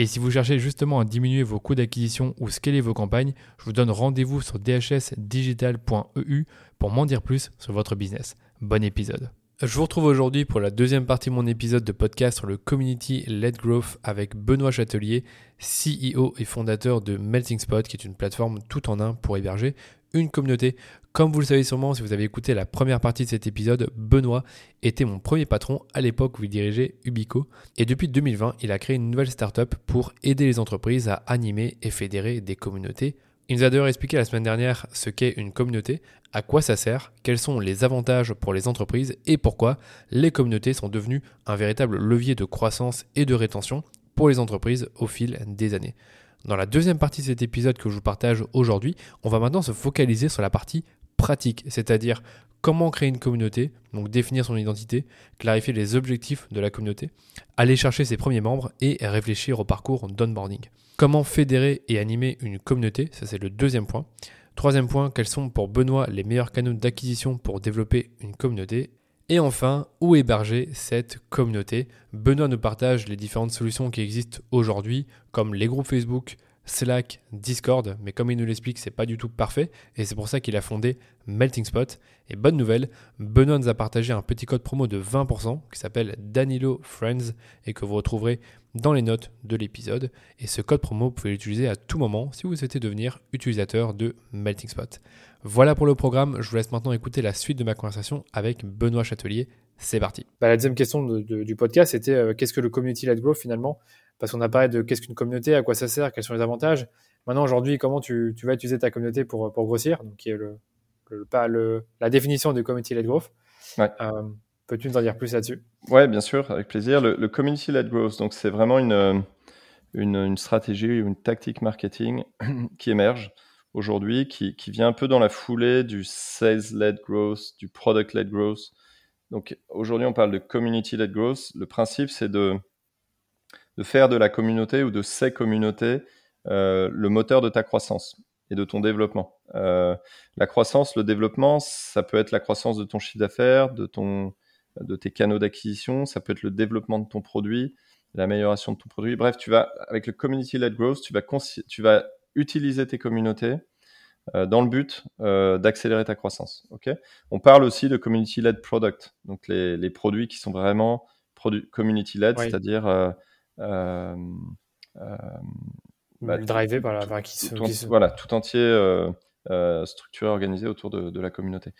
Et si vous cherchez justement à diminuer vos coûts d'acquisition ou scaler vos campagnes, je vous donne rendez-vous sur dhsdigital.eu pour m'en dire plus sur votre business. Bon épisode. Je vous retrouve aujourd'hui pour la deuxième partie de mon épisode de podcast sur le Community Led Growth avec Benoît Châtelier, CEO et fondateur de Melting Spot, qui est une plateforme tout en un pour héberger une communauté. Comme vous le savez sûrement, si vous avez écouté la première partie de cet épisode, Benoît était mon premier patron à l'époque où il dirigeait Ubico. Et depuis 2020, il a créé une nouvelle startup pour aider les entreprises à animer et fédérer des communautés. Il nous a d'ailleurs expliqué la semaine dernière ce qu'est une communauté, à quoi ça sert, quels sont les avantages pour les entreprises et pourquoi les communautés sont devenues un véritable levier de croissance et de rétention pour les entreprises au fil des années. Dans la deuxième partie de cet épisode que je vous partage aujourd'hui, on va maintenant se focaliser sur la partie pratique, c'est-à-dire comment créer une communauté, donc définir son identité, clarifier les objectifs de la communauté, aller chercher ses premiers membres et réfléchir au parcours d'onboarding. Comment fédérer et animer une communauté, ça c'est le deuxième point. Troisième point, quels sont pour Benoît les meilleurs canaux d'acquisition pour développer une communauté et enfin, où héberger cette communauté? Benoît nous partage les différentes solutions qui existent aujourd'hui, comme les groupes Facebook, Slack, Discord, mais comme il nous l'explique, c'est pas du tout parfait, et c'est pour ça qu'il a fondé Melting Spot. Et bonne nouvelle, Benoît nous a partagé un petit code promo de 20% qui s'appelle Danilo Friends et que vous retrouverez dans les notes de l'épisode. Et ce code promo, vous pouvez l'utiliser à tout moment si vous souhaitez devenir utilisateur de Melting Spot. Voilà pour le programme. Je vous laisse maintenant écouter la suite de ma conversation avec Benoît Châtelier. C'est parti. Bah, la deuxième question du podcast, c'était euh, qu'est-ce que le community led growth finalement? Parce qu'on a parlé de qu'est-ce qu'une communauté, à quoi ça sert, quels sont les avantages. Maintenant, aujourd'hui, comment tu, vas utiliser ta communauté pour, pour grossir? Donc, qui est le, pas le, la définition du community led growth. Ouais. Euh, peux-tu nous en dire plus là-dessus? Ouais, bien sûr, avec plaisir. Le, community led growth, donc c'est vraiment une, une, une stratégie, une tactique marketing qui émerge aujourd'hui qui, vient un peu dans la foulée du sales-led growth, du product-led growth. Donc aujourd'hui, on parle de community-led growth. Le principe, c'est de, faire de la communauté ou de ces communautés euh, le moteur de ta croissance et de ton développement. Euh, la croissance, le développement, ça peut être la croissance de ton chiffre d'affaires, de, de tes canaux d'acquisition, ça peut être le développement de ton produit, l'amélioration de ton produit. Bref, tu vas, avec le community-led growth, tu vas, tu vas utiliser tes communautés euh, dans le but euh, d'accélérer ta croissance. On parle aussi de community-led product, donc les, les, produits qui sont vraiment community-led, c'est-à-dire euh, euh, bah, drivé par la, qui, tout, voilà, tout entier structuré, organisé autour de, de la communauté.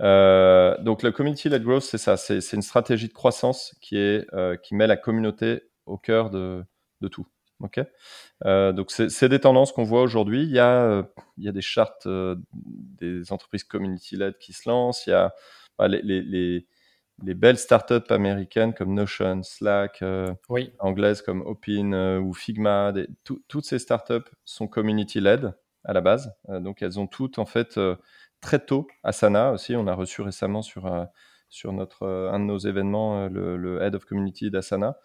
donc le community-led growth, c'est ça, c'est une stratégie de croissance qui, est, qui met la communauté au cœur de, de tout. Ok. Euh, donc c'est des tendances qu'on voit aujourd'hui. Il y a euh, il y a des chartes euh, des entreprises community led qui se lancent. Il y a bah, les, les, les, belles startups américaines comme Notion, Slack, oui. anglaises comme Opin ou Figma. Des, toutes ces startups sont community led à la base. donc elles ont toutes en fait très tôt. Asana aussi, on a reçu récemment sur sur notre un de nos événements le, le head of community d'Asana.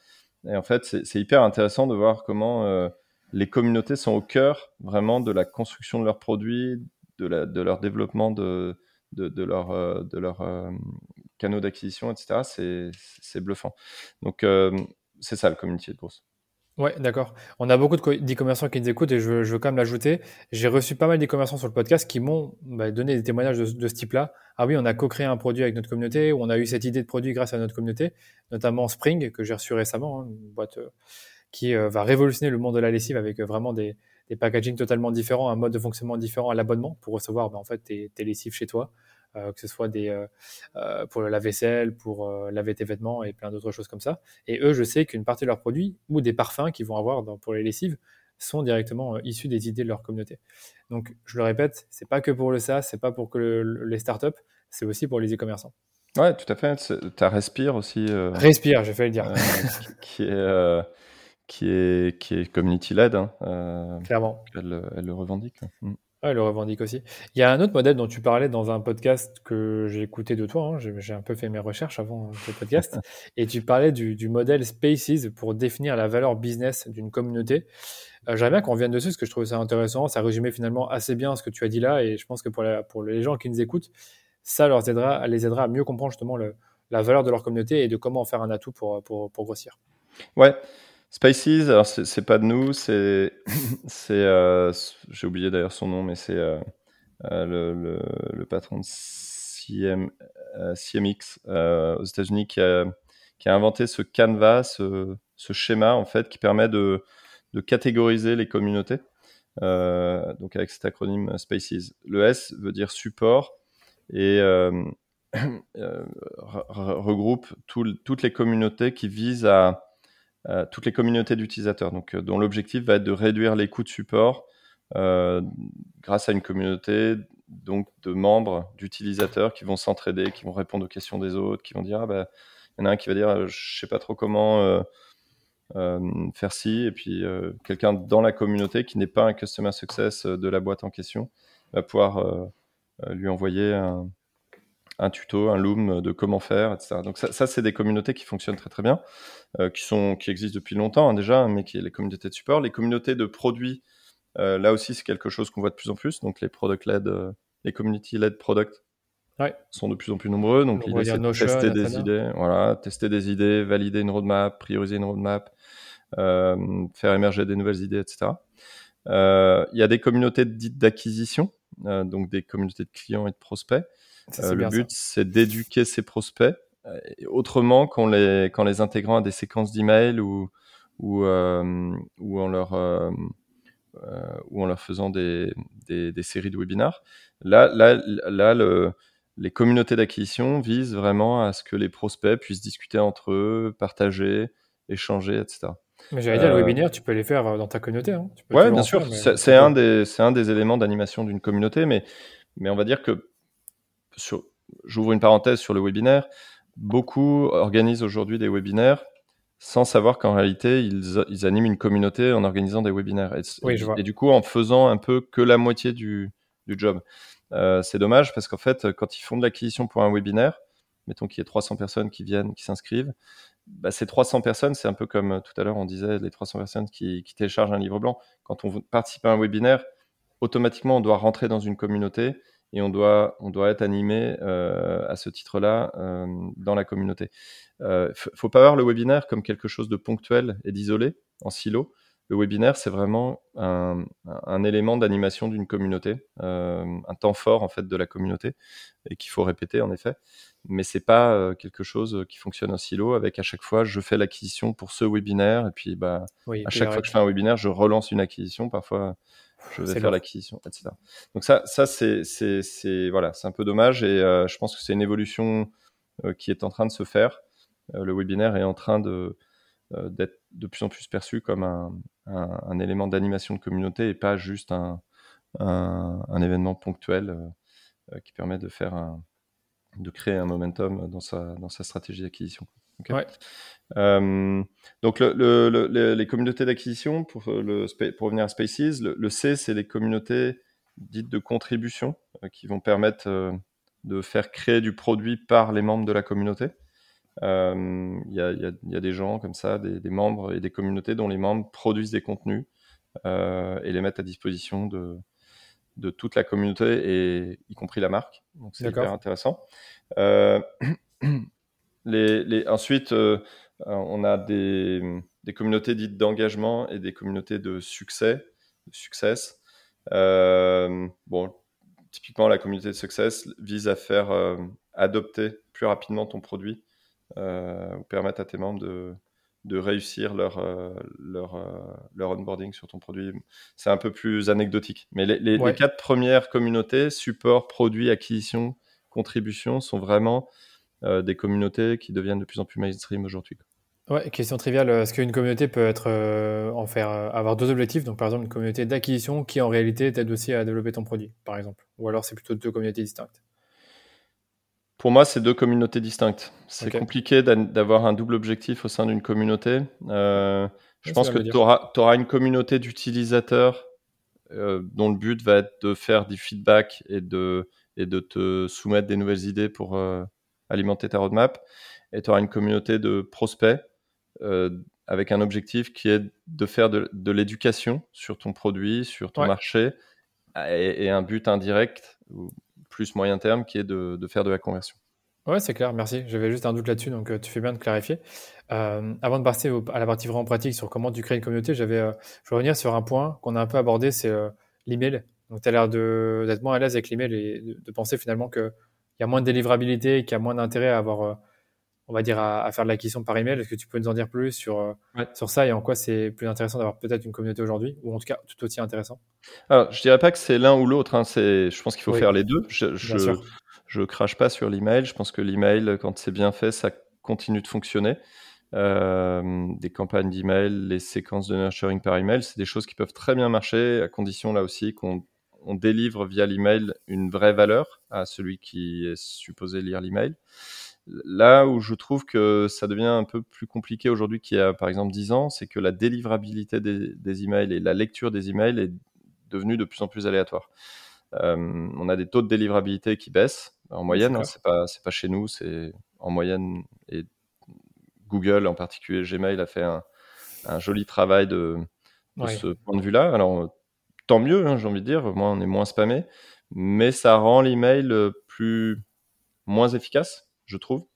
Et en fait, c'est hyper intéressant de voir comment euh, les communautés sont au cœur vraiment de la construction de leurs produits, de, leur développement de, de, de leur, euh, euh, canaux d'acquisition, etc. C'est bluffant. Donc, c'est ça le community de course. Ouais, d'accord. On a beaucoup d'e-commerçants qui nous écoutent et je veux, quand même l'ajouter. J'ai reçu pas mal d'e-commerçants sur le podcast qui m'ont bah, donné des témoignages de, ce type-là. Ah oui, on a co-créé un produit avec notre communauté on a eu cette idée de produit grâce à notre communauté, notamment Spring que j'ai reçu récemment, hein, une boîte euh, qui euh, va révolutionner le monde de la lessive avec euh, vraiment des, des packaging totalement différents, un mode de fonctionnement différent à l'abonnement pour recevoir ben, en fait tes, lessives chez toi, euh, que ce soit des, euh, euh, pour la vaisselle, pour laver tes vêtements et plein d'autres choses comme ça. Et eux, je sais qu'une partie de leurs produits ou des parfums qu'ils vont avoir dans, pour les lessives sont directement issus des idées de leur communauté. Donc, je le répète, c'est pas que pour le SaaS, c'est pas pour que les startups, c'est aussi pour les e-commerçants. Ouais, tout à fait. Tu as Respire aussi. Respire, j'ai fait le dire. qui, est qui est, qui est community-led. Hein, Clairement. Elle, elle, le revendique. Mm. Ouais, le revendique aussi. Il y a un autre modèle dont tu parlais dans un podcast que j'ai écouté de toi. Hein. J'ai un peu fait mes recherches avant ce podcast. et tu parlais du, du, modèle Spaces pour définir la valeur business d'une communauté. Euh, J'aimerais bien qu'on revienne dessus parce que je trouve ça intéressant. Ça résumait finalement assez bien ce que tu as dit là. Et je pense que pour, pour les gens qui nous écoutent, ça leur aidera, les aidera à mieux comprendre justement le, la valeur de leur communauté et de comment en faire un atout pour, pour, pour grossir. Ouais. Spices, alors c'est pas de nous, c'est, euh, j'ai oublié d'ailleurs son nom, mais c'est euh, euh, le, le, le, patron de CM, CMX aux États-Unis qui a, qui a inventé ce canvas, ce, ce, schéma en fait qui permet de, de catégoriser les communautés. donc avec cet acronyme Spaces. Le S veut dire support et regroupe tout, toutes les communautés qui visent à toutes les communautés d'utilisateurs, donc euh, dont l'objectif va être de réduire les coûts de support euh, grâce à une communauté donc de membres, d'utilisateurs qui vont s'entraider, qui vont répondre aux questions des autres, qui vont dire ah bah il y en a un qui va dire je sais pas trop comment faire ci, et puis quelqu'un dans la communauté qui n'est pas un customer success de la boîte en question va pouvoir lui envoyer un, un tuto, un loom de comment faire, etc. Donc ça, ça c'est des communautés qui fonctionnent très très bien, euh, qui, sont, qui existent depuis longtemps hein, déjà, mais qui est les communautés de support. Les communautés de produits, euh, là aussi c'est quelque chose qu'on voit de plus en plus. Donc les product-led, euh, les community-led product ouais. sont de plus en plus nombreux. Donc l'idée c'est de tester des idées, voilà, tester des idées, valider une roadmap, prioriser une roadmap, faire émerger des nouvelles idées, etc. Il y a des communautés dites d'acquisition, donc des communautés de clients et de prospects. Euh, le but, c'est d'éduquer ses prospects euh, autrement qu'en les, les intégrant à des séquences d'emails ou, ou, euh, ou, en leur, ou en leur faisant des, des, des, séries de webinars. Là, là, là le, les communautés d'acquisition visent vraiment à ce que les prospects puissent discuter entre eux, partager, échanger, etc. Mais j'allais dire, le webinaire, tu peux les faire dans ta communauté. Hein. Oui, bien sûr. C'est un, des, un des éléments d'animation d'une communauté, mais, mais on va dire que j'ouvre une parenthèse sur le webinaire, beaucoup organisent aujourd'hui des webinaires sans savoir qu'en réalité, ils, animent une communauté en organisant des webinaires. Et, du coup, en faisant un peu que la moitié du, job. Euh, c'est dommage parce qu'en fait, quand ils font de l'acquisition pour un webinaire, mettons qu'il y ait 300 personnes qui viennent, qui s'inscrivent, bah, ces 300 personnes, c'est un peu comme euh, tout à l'heure, on disait, les 300 personnes qui, qui téléchargent un livre blanc. Quand on participe à un webinaire, automatiquement, on doit rentrer dans une communauté et on doit, on doit être animé euh, à ce titre-là euh, dans la communauté. Il euh, ne faut pas voir le webinaire comme quelque chose de ponctuel et d'isolé, en silo. Le webinaire, c'est vraiment un, un élément d'animation d'une communauté, un temps fort en fait de la communauté et qu'il faut répéter en effet. Mais c'est pas quelque chose qui fonctionne en silo avec à chaque fois je fais l'acquisition pour ce webinaire et puis bah à chaque fois que je fais un webinaire, je relance une acquisition. Parfois, je vais faire l'acquisition, etc. Donc ça, ça c'est, c'est, voilà, c'est un peu dommage et euh, je pense que c'est une évolution euh, qui est en train de se faire. Euh, le webinaire est en train de d'être de plus en plus perçu comme un, un, élément d'animation de communauté et pas juste un, un, événement ponctuel qui permet de faire un, de créer un momentum dans sa, dans sa stratégie d'acquisition. Ouais. Euh, donc le, les communautés d'acquisition, pour, le, pour revenir à Spaces, le, C, c'est les communautés dites de contribution euh, qui vont permettre euh, de faire créer du produit par les membres de la communauté. Il y, a, y, a, des gens comme ça, des, des, membres et des communautés dont les membres produisent des contenus et les mettent à disposition de, de toute la communauté, et y compris la marque. Donc c'est hyper intéressant. Les, les, ensuite, euh, on a des, communautés dites d'engagement et des communautés de succès, de success. Euh, bon, typiquement, la communauté de success vise à faire euh, adopter plus rapidement ton produit ou permettre à tes membres de, de réussir leur, euh, leur, euh, leur onboarding sur ton produit. C'est un peu plus anecdotique. Mais les, les, quatre premières communautés, support, produit, acquisition, contribution, sont vraiment euh, des communautés qui deviennent de plus en plus mainstream aujourd'hui. Ouais, question triviale, est-ce qu'une communauté peut être en faire avoir deux objectifs? Donc par exemple une communauté d'acquisition qui en réalité t'aide aussi à développer ton produit, par exemple. Ou alors c'est plutôt deux communautés distinctes. Pour moi, c'est deux communautés distinctes. C'est compliqué d'avoir un double objectif au sein d'une communauté. Euh, je pense que tu auras, une communauté d'utilisateurs euh, dont le but va être de faire du feedback et de, et de te soumettre des nouvelles idées pour euh, alimenter ta roadmap. Et tu auras une communauté de prospects avec un objectif qui est de faire de, l'éducation sur ton produit, sur ton marché, et, et, un but indirect plus moyen terme qui est de, faire de la conversion. Ouais, c'est clair, merci. J'avais juste un doute là-dessus, donc euh, tu fais bien de clarifier. Euh, avant de passer à la partie vraiment pratique sur comment tu crées une communauté, j'avais, euh, je vais revenir sur un point qu'on a un peu abordé, c'est l'email. Donc, tu as l'air d'être moins à l'aise avec l'email et de, penser finalement qu'il y a moins de délivrabilité, qu'il y a moins d'intérêt à avoir, on va dire, à, faire de l'acquisition par email. Est-ce que tu peux nous en dire plus sur, sur ça et en quoi c'est plus intéressant d'avoir peut-être une communauté aujourd'hui, ou en tout cas tout aussi intéressant? Alors, je dirais pas que c'est l'un ou l'autre. Hein. Je pense qu'il faut faire les deux. Je, je, crache pas sur l'email. Je pense que l'email, quand c'est bien fait, ça continue de fonctionner. Euh, des campagnes d'email, les séquences de nurturing par email, c'est des choses qui peuvent très bien marcher, à condition là aussi qu'on on délivre via l'email une vraie valeur à celui qui est supposé lire l'email. Là où je trouve que ça devient un peu plus compliqué aujourd'hui qu'il y a par exemple 10 ans, c'est que la délivrabilité des, des, emails et la lecture des emails est devenu de plus en plus aléatoire. Euh, on a des taux de délivrabilité qui baissent en moyenne. Hein, c'est pas pas chez nous, c'est en moyenne et Google en particulier Gmail a fait un, joli travail de, ce point de vue-là. Alors tant mieux, hein, j'ai envie de dire. Moi, on est moins spammé, mais ça rend l'email plus moins efficace, je trouve.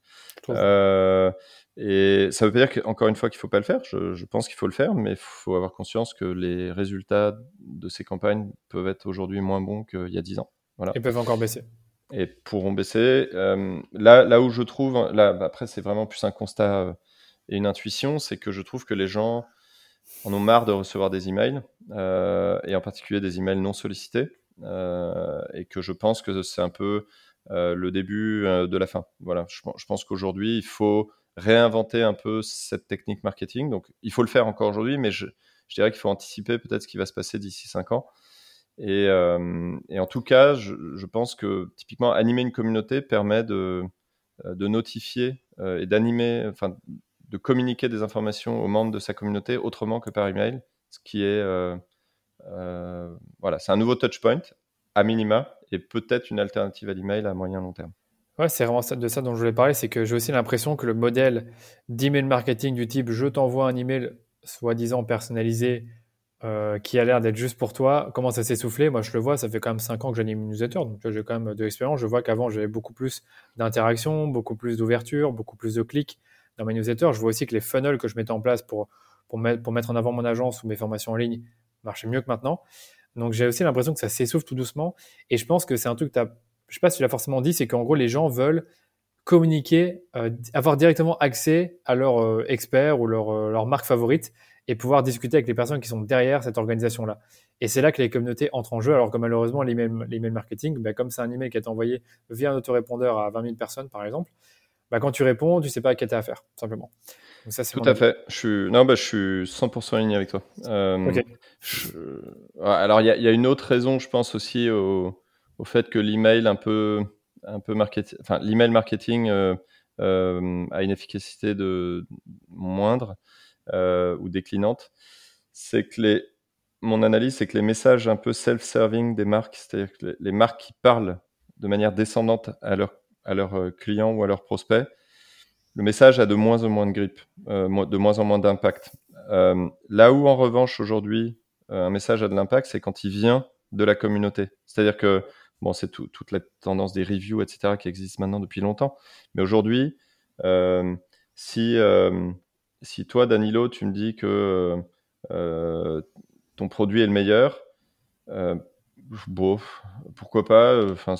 Euh, et ça veut pas dire qu'encore une fois qu'il faut pas le faire. Je, pense qu'il faut le faire, mais il faut avoir conscience que les résultats de ces campagnes peuvent être aujourd'hui moins bons qu'il y a 10 ans. Voilà. Et peuvent encore baisser. Et pourront baisser. Euh, là, là où je trouve, là, bah, après c'est vraiment plus un constat euh, et une intuition, c'est que je trouve que les gens en ont marre de recevoir des emails, euh, et en particulier des emails non sollicités, et que je pense que c'est un peu le début de la fin. Voilà, je, pense qu'aujourd'hui il faut réinventer un peu cette technique marketing. Donc, il faut le faire encore aujourd'hui, mais je, dirais qu'il faut anticiper peut-être ce qui va se passer d'ici 5 ans. Euh, et, en tout cas, je, pense que typiquement, animer une communauté permet de, euh, notifier euh, et d'animer, de communiquer des informations aux membres de sa communauté autrement que par email, ce qui est, voilà, c'est un nouveau touchpoint à minima et peut-être une alternative à l'email à moyen long terme. Ouais, c'est vraiment de ça dont je voulais parler, c'est que j'ai aussi l'impression que le modèle d'email marketing du type je t'envoie un email soi-disant personnalisé euh, qui a l'air d'être juste pour toi commence à s'essouffler. Moi, je le vois, ça fait quand même 5 ans que j'anime une newsletter, donc j'ai quand même de l'expérience. Je vois qu'avant, j'avais beaucoup plus d'interactions, beaucoup plus d'ouverture, beaucoup plus de clics dans ma newsletter. Je vois aussi que les funnels que je mettais en place pour, pour, mettre, pour mettre en avant mon agence ou mes formations en ligne marchaient mieux que maintenant. Donc j'ai aussi l'impression que ça s'essouffle tout doucement. Et je pense que c'est un truc que tu je sais pas si tu l'as forcément dit, c'est qu'en gros, les gens veulent communiquer, euh, avoir directement accès à leur euh, expert ou leur, euh, leur, marque favorite et pouvoir discuter avec les personnes qui sont derrière cette organisation-là. Et c'est là que les communautés entrent en jeu, alors que malheureusement, l'email marketing, bah, comme c'est un email qui est envoyé via un autorépondeur à 20 000 personnes, par exemple, bah, quand tu réponds, tu sais pas à qui tu as affaire, simplement. ça, Tout à fait. Je suis... Non, bah, je suis 100% aligné avec toi. Alors, il y, y, a une autre raison, je pense aussi, au au fait que l'email un peu, un peu marketing, enfin l'email marketing euh, euh, a une efficacité de moindre euh, ou déclinante, c'est que les, mon analyse, c'est que les messages un peu self-serving des marques, c'est-à-dire que les, marques qui parlent de manière descendante à leurs à leurs clients ou à leurs prospects, le message a de moins en moins de grippe, de moins en moins d'impact. là où en revanche aujourd'hui un message a de l'impact, c'est quand il vient de la communauté. C'est-à-dire que Bon, c'est toute la tendance des reviews, etc., qui existe maintenant depuis longtemps. Mais aujourd'hui, euh, si, euh, si toi, Danilo, tu me dis que euh, ton produit est le meilleur, bon, pourquoi pas Enfin,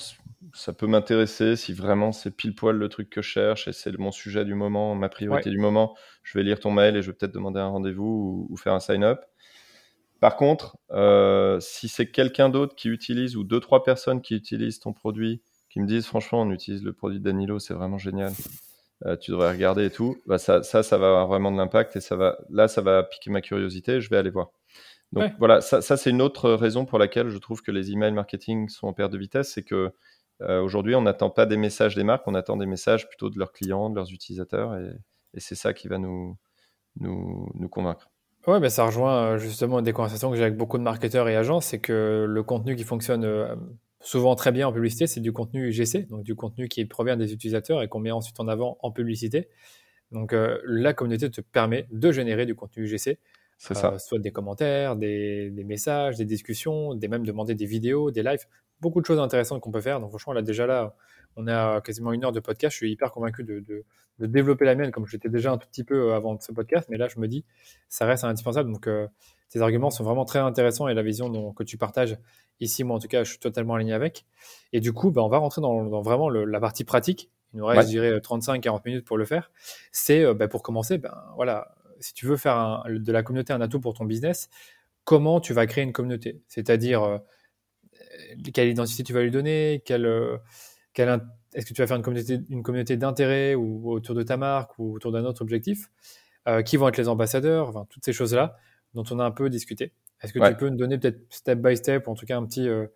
ça peut m'intéresser si vraiment c'est pile poil le truc que je cherche et c'est mon sujet du moment, ma priorité du moment. Je vais lire ton mail et je vais peut-être demander un rendez-vous ou, faire un sign-up. Par contre, euh, si c'est quelqu'un d'autre qui utilise ou deux, trois personnes qui utilisent ton produit, qui me disent franchement, on utilise le produit d'Anilo, c'est vraiment génial, euh, tu devrais regarder et tout, bah ça, ça, ça va avoir vraiment de l'impact et ça va, là, ça va piquer ma curiosité, je vais aller voir. Donc voilà, ça, ça c'est une autre raison pour laquelle je trouve que les emails marketing sont en perte de vitesse, c'est que euh, aujourd'hui, on n'attend pas des messages des marques, on attend des messages plutôt de leurs clients, de leurs utilisateurs, et, c'est ça qui va nous, nous, nous convaincre. Ouais, mais ça rejoint euh, justement des conversations que j'ai avec beaucoup de marketeurs et agents, c'est que le contenu qui fonctionne euh, souvent très bien en publicité, c'est du contenu UGC, donc du contenu qui provient des utilisateurs et qu'on met ensuite en avant en publicité. Donc la communauté te permet de générer du contenu Ça. soit des commentaires, des, des, messages, des discussions, des même demander des vidéos, des lives beaucoup de choses intéressantes qu'on peut faire. Donc franchement, là déjà là, on a quasiment une heure de podcast. Je suis hyper convaincu de, de, développer la mienne, comme j'étais déjà un tout petit peu euh, avant ce podcast. Mais là, je me dis, ça reste indispensable. Donc euh, tes arguments sont vraiment très intéressants et la vision dont, que tu partages ici, moi en tout cas, je suis totalement aligné avec. Et du coup, bah, on va rentrer dans, vraiment la partie pratique. Il nous reste, je dirais, 35-40 minutes pour le faire. C'est euh, bah, pour commencer, ben voilà, si tu veux faire de la communauté un atout pour ton business, comment tu vas créer une communauté? C'est-à-dire quelle identité tu vas lui donner, quelle, euh, quelle est-ce que tu vas faire une communauté, une communauté d'intérêt ou autour de ta marque ou autour d'un autre objectif, euh, qui vont être les ambassadeurs, enfin, toutes ces choses-là dont on a un peu discuté. Est-ce que tu peux nous donner peut-être step by step, ou en tout cas un petit, euh,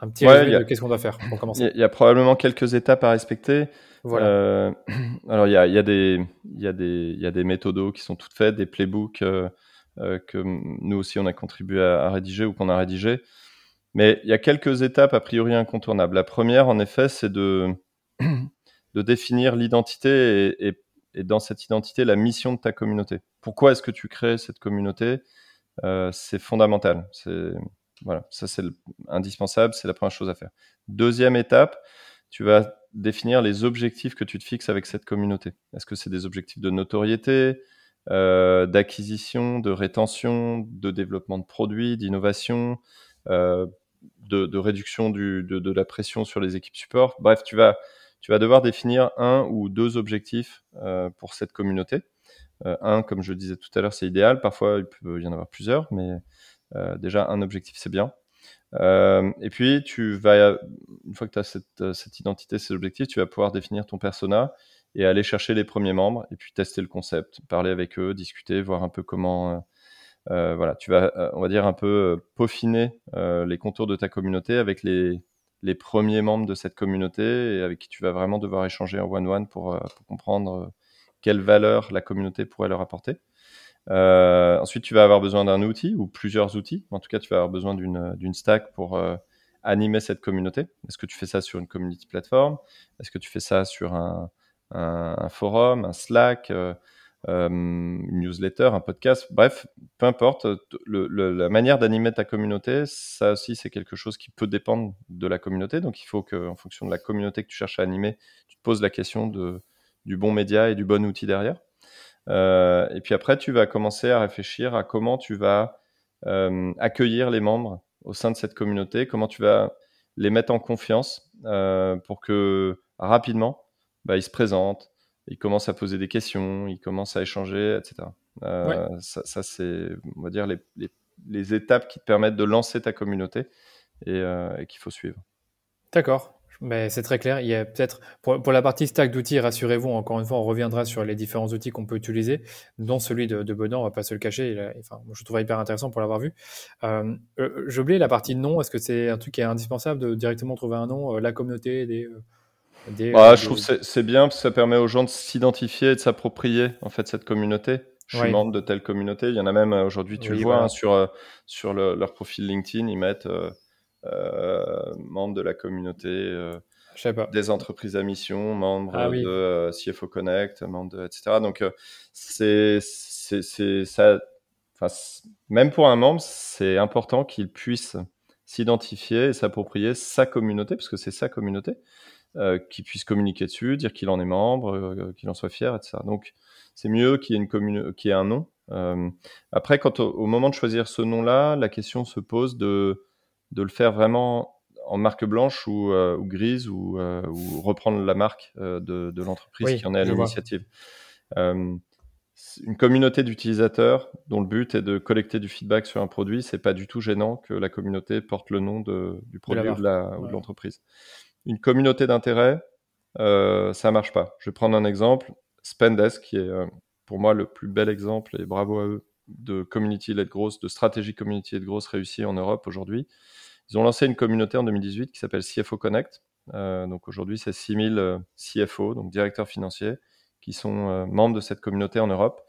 un petit résumé de qu'est-ce qu'on doit faire pour commencer Il y, a probablement quelques étapes à respecter. Voilà. alors il y a, y, a des, y, a des, y a des méthodos qui sont toutes faites, des playbooks que nous aussi on a contribué à, à rédiger ou qu'on a rédigé. Mais il y a quelques étapes a priori incontournables. La première, en effet, c'est de, de définir l'identité et, et, dans cette identité, la mission de ta communauté. Pourquoi est-ce que tu crées cette communauté? Euh, C'est fondamental. C'est voilà, ça c'est indispensable, c'est la première chose à faire. Deuxième étape, tu vas définir les objectifs que tu te fixes avec cette communauté. Est-ce que c'est des objectifs de notoriété, euh, d'acquisition, de rétention, de développement de produits, d'innovation euh, de, réduction de, la pression sur les équipes support? Bref, tu vas, tu vas devoir définir un ou deux objectifs euh, pour cette communauté. Un, comme je le disais tout à l'heure, c'est idéal. Parfois, il peut y en avoir plusieurs, mais déjà, un objectif, c'est bien. et puis, tu vas, une fois que tu as cette, cette, identité, ces objectifs, tu vas pouvoir définir ton persona et aller chercher les premiers membres et puis tester le concept, parler avec eux, discuter, voir un peu comment euh, voilà, tu vas, euh, on va dire, un peu euh, peaufiner les contours de ta communauté avec les, les premiers membres de cette communauté et avec qui tu vas vraiment devoir échanger en one-one pour, pour, comprendre quelle valeur la communauté pourrait leur apporter. Euh, ensuite, tu vas avoir besoin d'un outil ou plusieurs outils. En tout cas, tu vas avoir besoin d'une stack pour euh, animer cette communauté. Est-ce que tu fais ça sur une community platform? Est-ce que tu fais ça sur un, un, forum, un Slack euh, euh, une newsletter, un podcast, bref, peu importe, la manière d'animer ta communauté, ça aussi c'est quelque chose qui peut dépendre de la communauté. Donc il faut qu'en fonction de la communauté que tu cherches à animer, tu te poses la question de, du bon média et du bon outil derrière. Euh, et puis après, tu vas commencer à réfléchir à comment tu vas euh, accueillir les membres au sein de cette communauté, comment tu vas les mettre en confiance pour que rapidement, bah, ils se présentent, il commence à poser des questions, il commence à échanger, etc. Euh, ça, c'est, on va dire, les, les, étapes qui te permettent de lancer ta communauté et, euh, qu'il faut suivre. D'accord. Mais c'est très clair. Il y a peut-être pour, pour, la partie stack d'outils, rassurez-vous. Encore une fois, on reviendra sur les différents outils qu'on peut utiliser, dont celui de, de Bedan. On va pas se le cacher. enfin, je trouve hyper intéressant pour l'avoir vu. Euh, euh, J'ai oublié la partie nom. Est-ce que c'est un truc qui est indispensable de directement trouver un nom, la communauté, des bah, je trouve que c'est bien parce que ça permet aux gens de s'identifier et de s'approprier en fait cette communauté. Je suis membre de telle communauté. Il y en a même euh, aujourd'hui, tu le vois, hein, sur, euh, sur leur profil LinkedIn, ils mettent euh, euh membre de la communauté des entreprises à mission, membre ah de CFO Connect, membre de, etc. Donc, c'est ça. Même pour un membre, c'est important qu'il puisse s'identifier et s'approprier sa communauté, parce que c'est sa communauté. Euh, qui puisse communiquer dessus, dire qu'il en est membre, euh, qu'il en soit fier, etc. Donc, c'est mieux qu'il y ait, une qu'il y ait un nom. Euh, après, quand au, moment de choisir ce nom-là, la question se pose de, de le faire vraiment en, marque blanche ou, grise ou, reprendre la marque de, l'entreprise qui en est à l'initiative. une communauté d'utilisateurs dont le but est de collecter du feedback sur un produit, c'est pas du tout gênant que la communauté porte le nom du produit ou de l'entreprise. Une communauté d'intérêt, euh, ça marche pas. Je vais prendre un exemple. Spendesk, qui est euh, pour moi le plus bel exemple, et bravo à eux, de community led growth, de stratégie community led growth réussie en Europe aujourd'hui. Ils ont lancé une communauté en 2018 qui s'appelle CFO Connect. Euh, donc aujourd'hui, c'est 6000 CFO, donc directeurs financiers, qui sont membres de cette communauté en Europe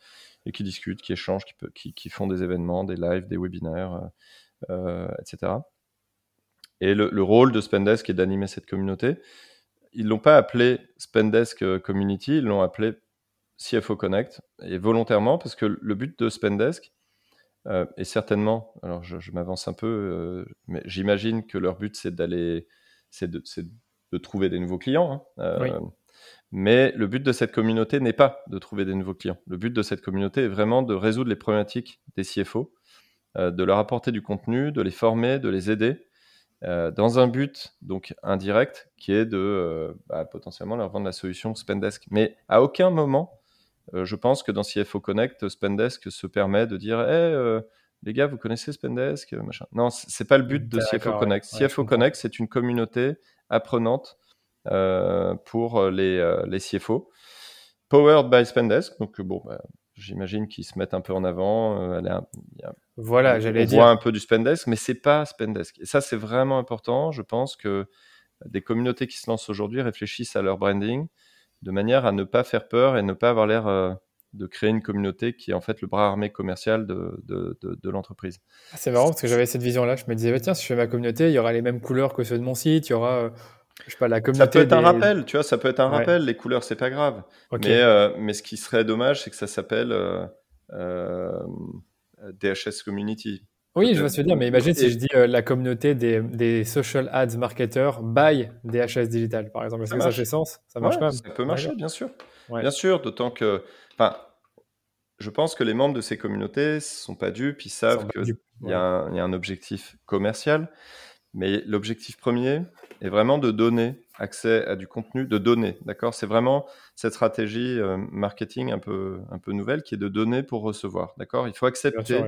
et qui discutent, qui échangent, qui, qui, font des événements, des lives, des webinaires, etc. Et le, le, rôle de Spendesk est d'animer cette communauté ils l'ont pas appelé Spendesk euh, Community, ils l'ont appelé CFO Connect, et volontairement, parce que le but de Spendesk, euh, et certainement, alors je, m'avance un peu, euh, mais j'imagine que leur but c'est d'aller, c'est de, de, trouver des nouveaux clients. Hein, mais le but de cette communauté n'est pas de trouver des nouveaux clients. Le but de cette communauté est vraiment de résoudre les problématiques des CFO, de leur apporter du contenu, de les former, de les aider euh, dans un but donc indirect qui est de euh, bah, potentiellement leur vendre la solution Spendesk. Mais à aucun moment, euh, je pense que dans CFO Connect, Spendesk se permet de dire hey, les gars, vous connaissez Spendesk machin. Non, c'est pas le but de CFO Connect. CFO Connect, c'est une communauté apprenante pour les, les CFO. Powered by Spendesk. Donc, bon, bah, j'imagine qu'ils se mettent un peu en avant. Euh, voilà, j'allais dire. On voit un peu du Spendesk, mais c'est pas Spendesk. Et ça, c'est vraiment important. Je pense que des communautés qui se lancent aujourd'hui réfléchissent à leur branding de manière à ne pas faire peur et ne pas avoir l'air euh, de créer une communauté qui est en fait le bras armé commercial de, de, de, l'entreprise. Ah, c'est marrant parce que j'avais cette vision-là. Je me disais, bah, tiens, si je fais ma communauté, il y aura les mêmes couleurs que ceux de mon site, il y aura euh, je sais pas, la communauté. Ça peut être un rappel, tu vois, ça peut être un rappel. Les couleurs, c'est pas grave. Mais, euh, mais ce qui serait dommage, c'est que ça s'appelle euh, DHS Community. Oui, je vais se dire, mais imagine si je dis la communauté des, des, social ads marketers by DHS Digital, par exemple. Est-ce que ça fait sens? Ça marche pas Ça peut marcher, bien sûr. Bien sûr, d'autant que. Enfin, je pense que les membres de ces communautés ne sont pas dupes, ils savent qu'il y, y, a un objectif commercial. Mais l'objectif premier est vraiment de donner accès à du contenu, de donner, d'accord? C'est vraiment cette stratégie euh, marketing un peu, un peu nouvelle qui est de donner pour recevoir, d'accord? Il faut accepter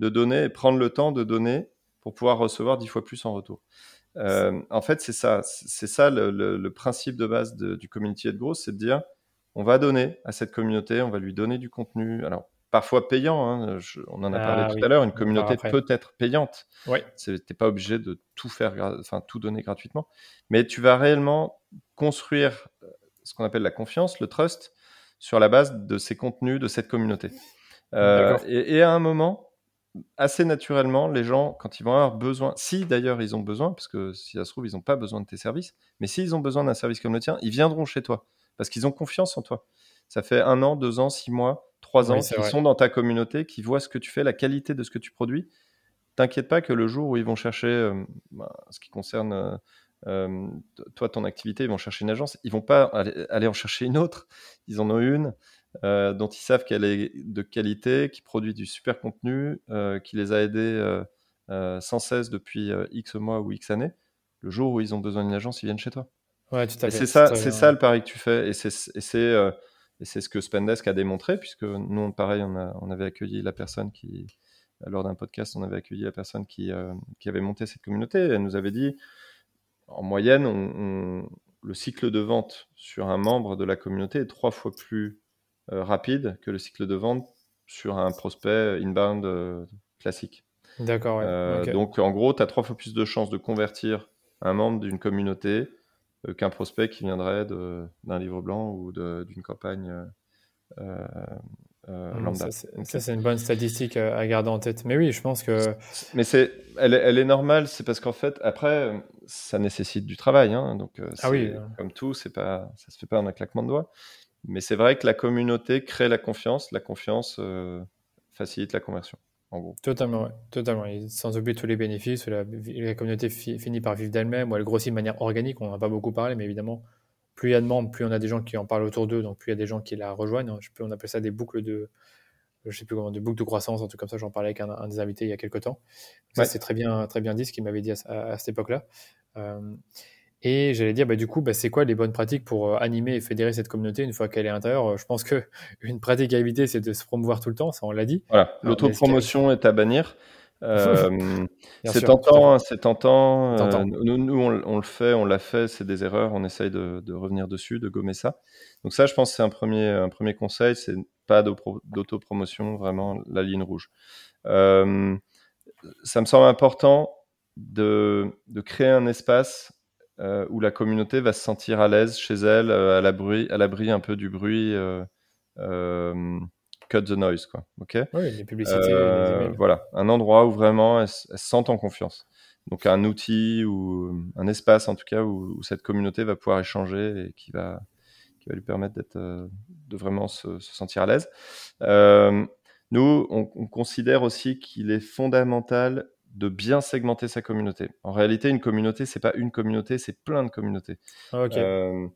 de donner et prendre le temps de donner pour pouvoir recevoir dix fois plus en retour. Euh, en fait, c'est ça, c'est ça le, le, principe de base du community de growth, c'est de dire on va donner à cette communauté, on va lui donner du contenu. Alors, parfois payant. Hein, on en a parlé ah tout à l'heure. Une communauté peut être payante. Ouais. T'es pas obligé de tout faire, enfin tout donner gratuitement, mais tu vas réellement construire euh, ce qu'on appelle la confiance, le trust, sur la base de ces contenus, de cette communauté. Euh, et, à un moment, assez naturellement, les gens, quand ils vont avoir besoin, si d'ailleurs ils ont besoin, parce que si ça se trouve, ils n'ont pas besoin de tes services, mais s'ils ont besoin d'un service comme le tien, ils viendront chez toi, parce qu'ils ont confiance en toi. Ça fait un an, deux ans, six mois, trois ans, qui sont dans ta communauté, qui voient ce que tu fais, la qualité de ce que tu produis. T'inquiète pas que le jour où ils vont chercher, euh, bah, ce qui concerne euh, euh, toi, ton activité, ils vont chercher une agence, ils vont pas aller, en chercher une autre. Ils en ont une dont ils savent qu'elle est de qualité, qui produit du super contenu, qui les a aidés sans cesse depuis X mois ou X années. Le jour où ils ont besoin d'une agence, ils viennent chez toi. Ouais, C'est ça, c'est ça le pari que tu fais, et c'est c'est ce que Spendesk a démontré, puisque nous, pareil, on, a, on avait accueilli la personne qui, lors d'un podcast, on avait accueilli la personne qui, euh, qui, avait monté cette communauté. Elle nous avait dit, en moyenne, on, le cycle de vente sur un membre de la communauté est trois fois plus euh, rapide que le cycle de vente sur un prospect inbound euh, classique. D'accord. Ouais. Donc, en gros, tu as trois fois plus de chances de convertir un membre d'une communauté euh, qu'un prospect qui viendrait d'un livre blanc ou d'une campagne euh, euh, mmh, lambda. Ça, c'est une bonne statistique à garder en tête. Mais oui, je pense que. Mais c'est, elle, elle, est normale, c'est parce qu'en fait, après, ça nécessite du travail. Hein, donc, ah oui. comme tout, c'est pas, ça se fait pas en un claquement de doigts. Mais c'est vrai que la communauté crée la confiance. La confiance facilite la conversion. Totalement, totalement. sans oublier tous les bénéfices, la, communauté finit par vivre d'elle-même, ou elle grossit de manière organique. On n'en a pas beaucoup parlé, mais évidemment, plus il y a de membres, plus on a des gens qui en parlent autour d'eux, donc plus il y a des gens qui la rejoignent. On appelle ça des boucles de, je sais plus comment, des boucles de croissance, un truc comme ça. J'en parlais avec un, des invités il y a quelques temps. Ça, c'est très bien, très bien dit ce qu'il m'avait dit à, cette époque-là. Et j'allais dire, bah, du coup, bah, c'est quoi les bonnes pratiques pour euh, animer et fédérer cette communauté une fois qu'elle est à l'intérieur? Je pense qu'une pratique à éviter, c'est de se promouvoir tout le temps, ça on l'a dit. Voilà, l'autopromotion est à bannir. Euh, c'est tentant, c'est tentant. Euh, nous, nous on, le fait, on l'a fait, c'est des erreurs, on essaye de, de, revenir dessus, de gommer ça. Donc ça, je pense, c'est un premier, un premier conseil, c'est pas d'autopromotion, vraiment la ligne rouge. Euh, ça me semble important de, de créer un espace euh, où la communauté va se sentir à l'aise chez elle, euh, à l'abri un peu du bruit. Euh, cut the noise, quoi. Ok? Oui, les publicités. Les voilà, un endroit où vraiment elle, se sent en confiance. Donc un outil ou un espace en tout cas où, cette communauté va pouvoir échanger et qui va qui va lui permettre d'être de vraiment se, sentir à l'aise. nous, on, on, considère aussi qu'il est fondamental de bien segmenter sa communauté. En réalité, une communauté, c'est pas une communauté, c'est plein de communautés. Ah, euh,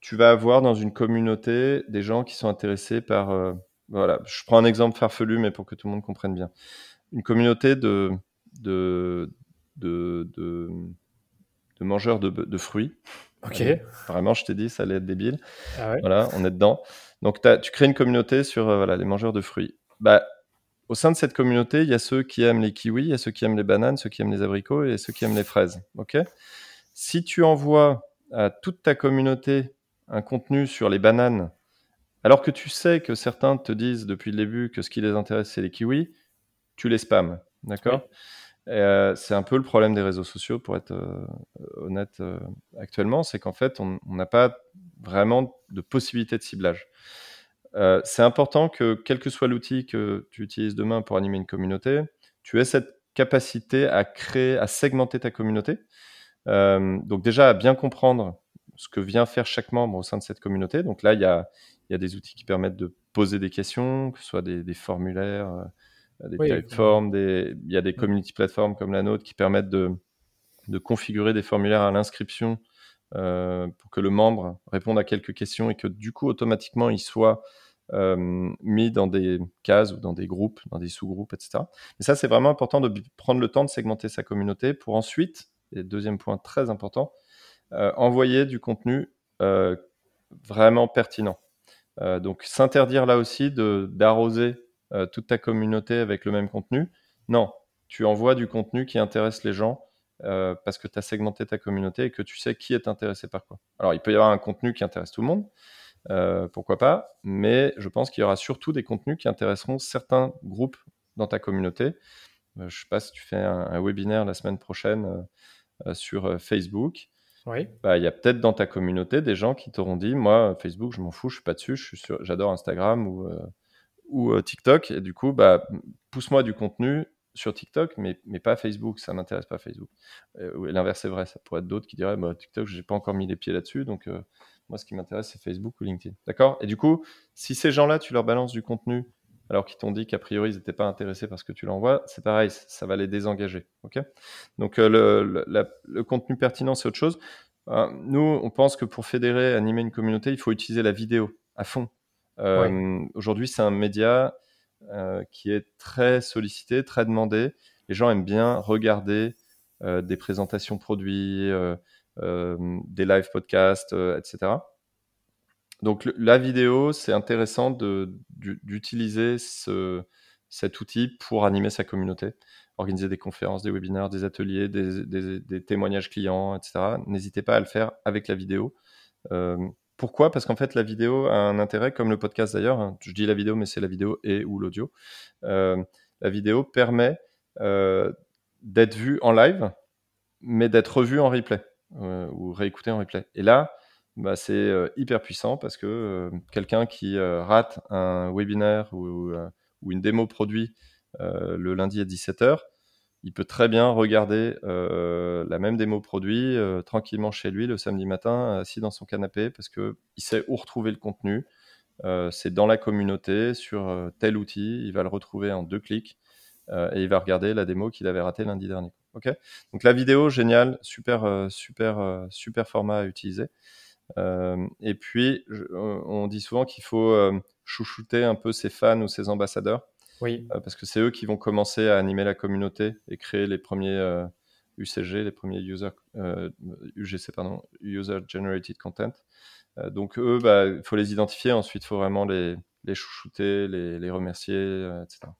tu vas avoir dans une communauté des gens qui sont intéressés par. Euh, voilà, je prends un exemple farfelu, mais pour que tout le monde comprenne bien. Une communauté de, de, de, de, mangeurs de, fruits. Ok. vraiment, je t'ai dit, ça allait être débile. Ah voilà, on est dedans. Donc, tu crées une communauté sur euh, voilà, les mangeurs de fruits. Bah, au sein de cette communauté, il y a ceux qui aiment les kiwis, il y a ceux qui aiment les bananes, ceux qui aiment les abricots et ceux qui aiment les fraises. Ok? Si tu envoies à toute ta communauté un contenu sur les bananes, alors que tu sais que certains te disent depuis le début que ce qui les intéresse, c'est les kiwis, tu les spams. D'accord? Euh, C'est un peu le problème des réseaux sociaux, pour être euh, honnête euh, actuellement, c'est qu'en fait, on n'a pas vraiment de possibilité de ciblage. Euh, c'est important que, quel que soit l'outil que tu utilises demain pour animer une communauté, tu aies cette capacité à créer, à segmenter ta communauté. Euh, donc déjà, à bien comprendre ce que vient faire chaque membre au sein de cette communauté. Donc là, il y a, des outils qui permettent de poser des questions, que ce soit des, formulaires, euh, des plateformes, il y a des community platforms comme la nôtre qui permettent de, de configurer des formulaires à l'inscription euh, pour que le membre réponde à quelques questions et que du coup automatiquement il soit euh, mis dans des cases ou dans des groupes, dans des sous-groupes, etc. Mais ça, c'est vraiment important de prendre le temps de segmenter sa communauté pour ensuite, et deuxième point très important, euh, envoyer du contenu vraiment pertinent. donc s'interdire là aussi d'arroser toute ta communauté avec le même contenu. Non, tu envoies du contenu qui intéresse les gens euh, parce que tu as segmenté ta communauté et que tu sais qui est intéressé par quoi. Alors, il peut y avoir un contenu qui intéresse tout le monde, euh, pourquoi pas, mais je pense qu'il y aura surtout des contenus qui intéresseront certains groupes dans ta communauté. Euh, je ne sais pas si tu fais un, webinaire la semaine prochaine sur Facebook. Oui. Bah, il y a peut-être dans ta communauté des gens qui t'auront dit Moi, Facebook, je m'en fous, je suis pas dessus, j'adore Instagram ou, ou TikTok. Et du coup, bah, pousse-moi du contenu sur TikTok, mais, mais pas Facebook, ça m'intéresse pas Facebook. Euh, L'inverse est vrai, ça pourrait être d'autres qui diraient bah, TikTok, j'ai pas encore mis les pieds là-dessus, donc euh, moi ce qui m'intéresse c'est Facebook ou LinkedIn. D'accord? Et du coup, si ces gens-là, tu leur balances du contenu alors qu'ils t'ont dit qu'a priori ils n'étaient pas intéressés parce que tu l'envoies, c'est pareil, ça va les désengager. Ok? Donc euh, le, le, contenu pertinent, c'est autre chose. Euh, nous, on pense que pour fédérer, animer une communauté, il faut utiliser la vidéo à fond. Aujourd'hui, c'est un média euh, qui est très sollicité, très demandé. Les gens aiment bien regarder euh, des présentations produits, euh, des live podcasts, etc. Donc la vidéo, c'est intéressant d'utiliser ce, cet outil pour animer sa communauté, organiser des conférences, des webinaires, des ateliers, des, témoignages clients, etc. N'hésitez pas à le faire avec la vidéo. Pourquoi? Parce qu'en fait, la vidéo a un intérêt, comme le podcast d'ailleurs. Hein. Je dis la vidéo, mais c'est la vidéo et ou l'audio. Euh, la vidéo permet euh, d'être vue en live, mais d'être revue en replay euh, ou réécoutée en replay. Et là, bah, c'est hyper puissant parce que quelqu'un qui rate un webinaire ou, une démo produit le lundi à 17h, il peut très bien regarder euh, la même démo produit euh, tranquillement chez lui le samedi matin, assis dans son canapé, parce qu'il sait où retrouver le contenu. Euh, c'est dans la communauté, sur tel outil, il va le retrouver en deux clics et il va regarder la démo qu'il avait ratée lundi dernier. Ok Donc la vidéo, génial, super, super, super format à utiliser. et puis, on dit souvent qu'il faut chouchouter un peu ses fans ou ses ambassadeurs. Oui. Euh, parce que c'est eux qui vont commencer à animer la communauté et créer les premiers, euh, UCG, les premiers user, UGC, pardon, User Generated Content. donc eux, bah, il faut les identifier, ensuite il faut vraiment les, les chouchouter, les, les remercier, etc.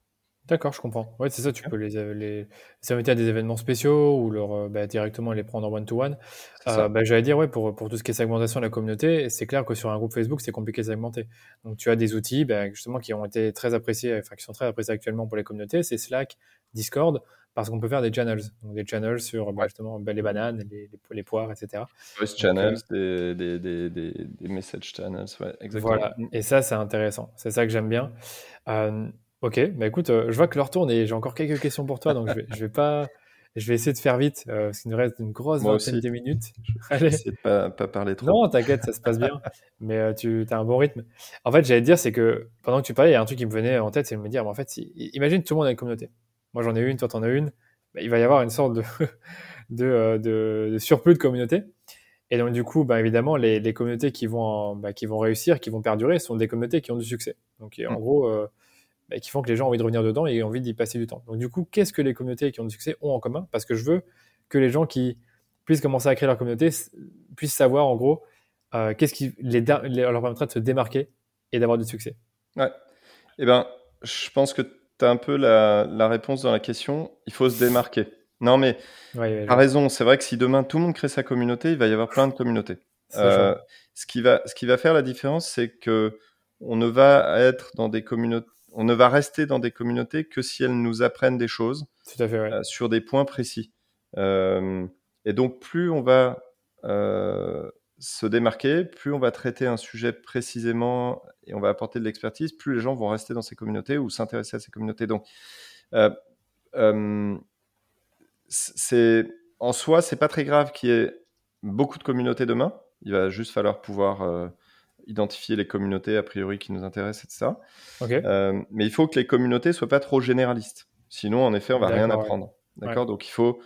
D'accord, je comprends. Ouais, c'est ça, tu peux les, euh, les, les inviter à des événements spéciaux ou leur, euh, bah, directement les prendre en one-to-one. Euh, bah, j'allais dire, ouais, pour, pour tout ce qui est segmentation de la communauté, c'est clair que sur un groupe Facebook, c'est compliqué de segmenter. Donc, tu as des outils bah, justement qui ont été très appréciés, enfin, qui sont très appréciés actuellement pour les communautés, c'est Slack, Discord, parce qu'on peut faire des channels. Donc, des channels sur bah, justement les bananes, les, les, poires, etc. Voice channels, des, des, des, des, message channels, ouais, exactement. Voilà, et ça, c'est intéressant. C'est ça que j'aime bien. Ok, bah écoute, euh, je vois que l'heure tourne et j'ai encore quelques questions pour toi, donc je vais, vais pas, je vais essayer de faire vite euh, parce qu'il nous reste une grosse vingtaine de minutes. Allez. de pas, pas parler trop. Non, t'inquiète, ça se passe bien, mais euh, tu as un bon rythme. En fait, j'allais te dire, c'est que pendant que tu parlais, il y a un truc qui me venait en tête, c'est de me dire, en fait, si, imagine tout le monde a une communauté. Moi, j'en ai une, toi, t'en as une. Bah, il va y avoir une sorte de, de, de, surplus de communautés. Et donc, du coup, bah, évidemment, les, les communautés qui vont, bah, qui vont réussir, qui vont perdurer, sont des communautés qui ont du succès. Donc, en mmh. gros, bah, qui font que les gens ont envie de revenir dedans et ont envie d'y passer du temps. Donc du coup, qu'est-ce que les communautés qui ont du succès ont en commun? Parce que je veux que les gens qui puissent commencer à créer leur communauté puissent savoir en gros euh, qu'est-ce qui les, leur permettra de se démarquer et d'avoir du succès. Ouais. Eh ben, je pense que tu as un peu la, la, réponse dans la question. Il faut se démarquer. Non, mais ouais, tu as raison. C'est vrai que si demain tout le monde crée sa communauté, il va y avoir plein de communautés. Euh, ce, qui va, ce qui va faire la différence, c'est que on ne va être dans des communautés on ne va rester dans des communautés que si elles nous apprennent des choses euh, sur des points précis. Euh, et donc, plus on va euh, se démarquer, plus on va traiter un sujet précisément et on va apporter de l'expertise, plus les gens vont rester dans ces communautés ou s'intéresser à ces communautés. Donc, c'est en soi, c'est pas très grave qu'il y ait beaucoup de communautés demain. Il va juste falloir pouvoir identifier les communautés a priori qui nous intéressent, etc. Euh, mais il faut que les communautés soient pas trop généralistes. Sinon, en effet, on va rien apprendre. D'accord? Donc, il faut,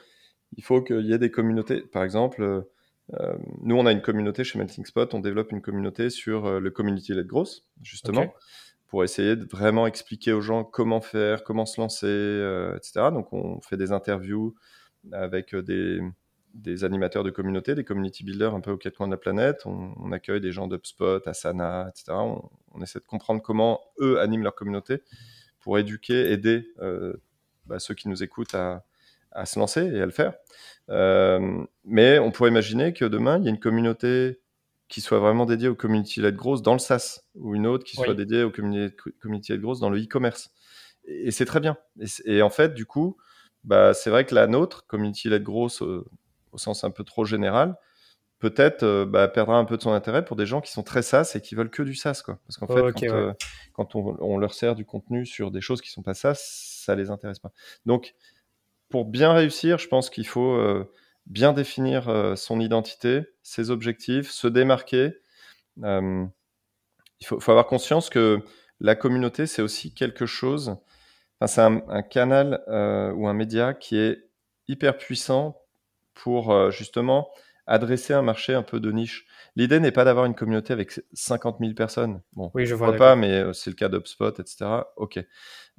il faut qu'il y ait des communautés. Par exemple, euh, nous, on a une communauté chez Melting Spot. On développe une communauté sur euh, le community led growth, justement, pour essayer de vraiment expliquer aux gens comment faire, comment se lancer, etc. Donc, on fait des interviews avec des des animateurs de communauté, des community builders un peu aux quatre coins de la planète. On, accueille des gens d'UpSpot, Asana, etc. On, essaie de comprendre comment eux animent leur communauté pour éduquer, aider euh, bah, ceux qui nous écoutent à, se lancer et à le faire. Euh, mais on pourrait imaginer que demain, il y a une communauté qui soit vraiment dédiée aux community led growth dans le SaaS ou une autre qui soit dédiée aux community led growth dans le e-commerce. Et, c'est très bien. Et, en fait, du coup, bah, c'est vrai que la nôtre, community led growth, euh, au sens un peu trop général, peut-être euh, bah, perdra un peu de son intérêt pour des gens qui sont très SaaS et qui veulent que du SaaS. Quoi. Parce qu'en fait, quand, euh, on, leur sert du contenu sur des choses qui sont pas SaaS, ça les intéresse pas. Donc, pour bien réussir, je pense qu'il faut euh, bien définir son identité, ses objectifs, se démarquer. il faut, avoir conscience que la communauté, c'est aussi quelque chose, enfin, c'est un, un, canal ou un média qui est hyper puissant pour euh, justement adresser un marché un peu de niche. L'idée n'est pas d'avoir une communauté avec 50 000 personnes. Bon, oui, je vois pas, mais euh, c'est le cas d'UpSpot, etc. Ok.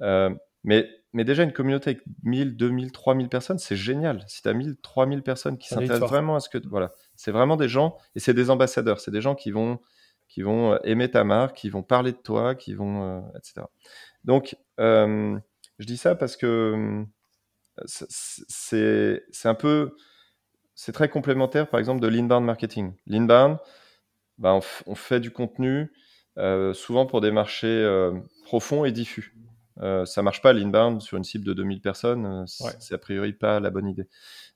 Euh, mais, mais déjà, une communauté avec 1000, 2000, 3000 personnes, c'est génial. Si tu as 1000, 3000 personnes qui s'intéressent vraiment à ce que. Voilà. C'est vraiment des gens, et c'est des ambassadeurs. C'est des gens qui vont, qui vont aimer ta marque, qui vont parler de toi, qui vont. etc. Donc, je dis ça parce que c'est un peu c'est très complémentaire, par exemple, de l'inbound marketing. L'inbound, bah, on, fait du contenu euh, souvent pour des marchés euh, profonds et diffus. Euh, ça marche pas l'inbound sur une cible de 2000 personnes, euh, c'est a priori pas la bonne idée.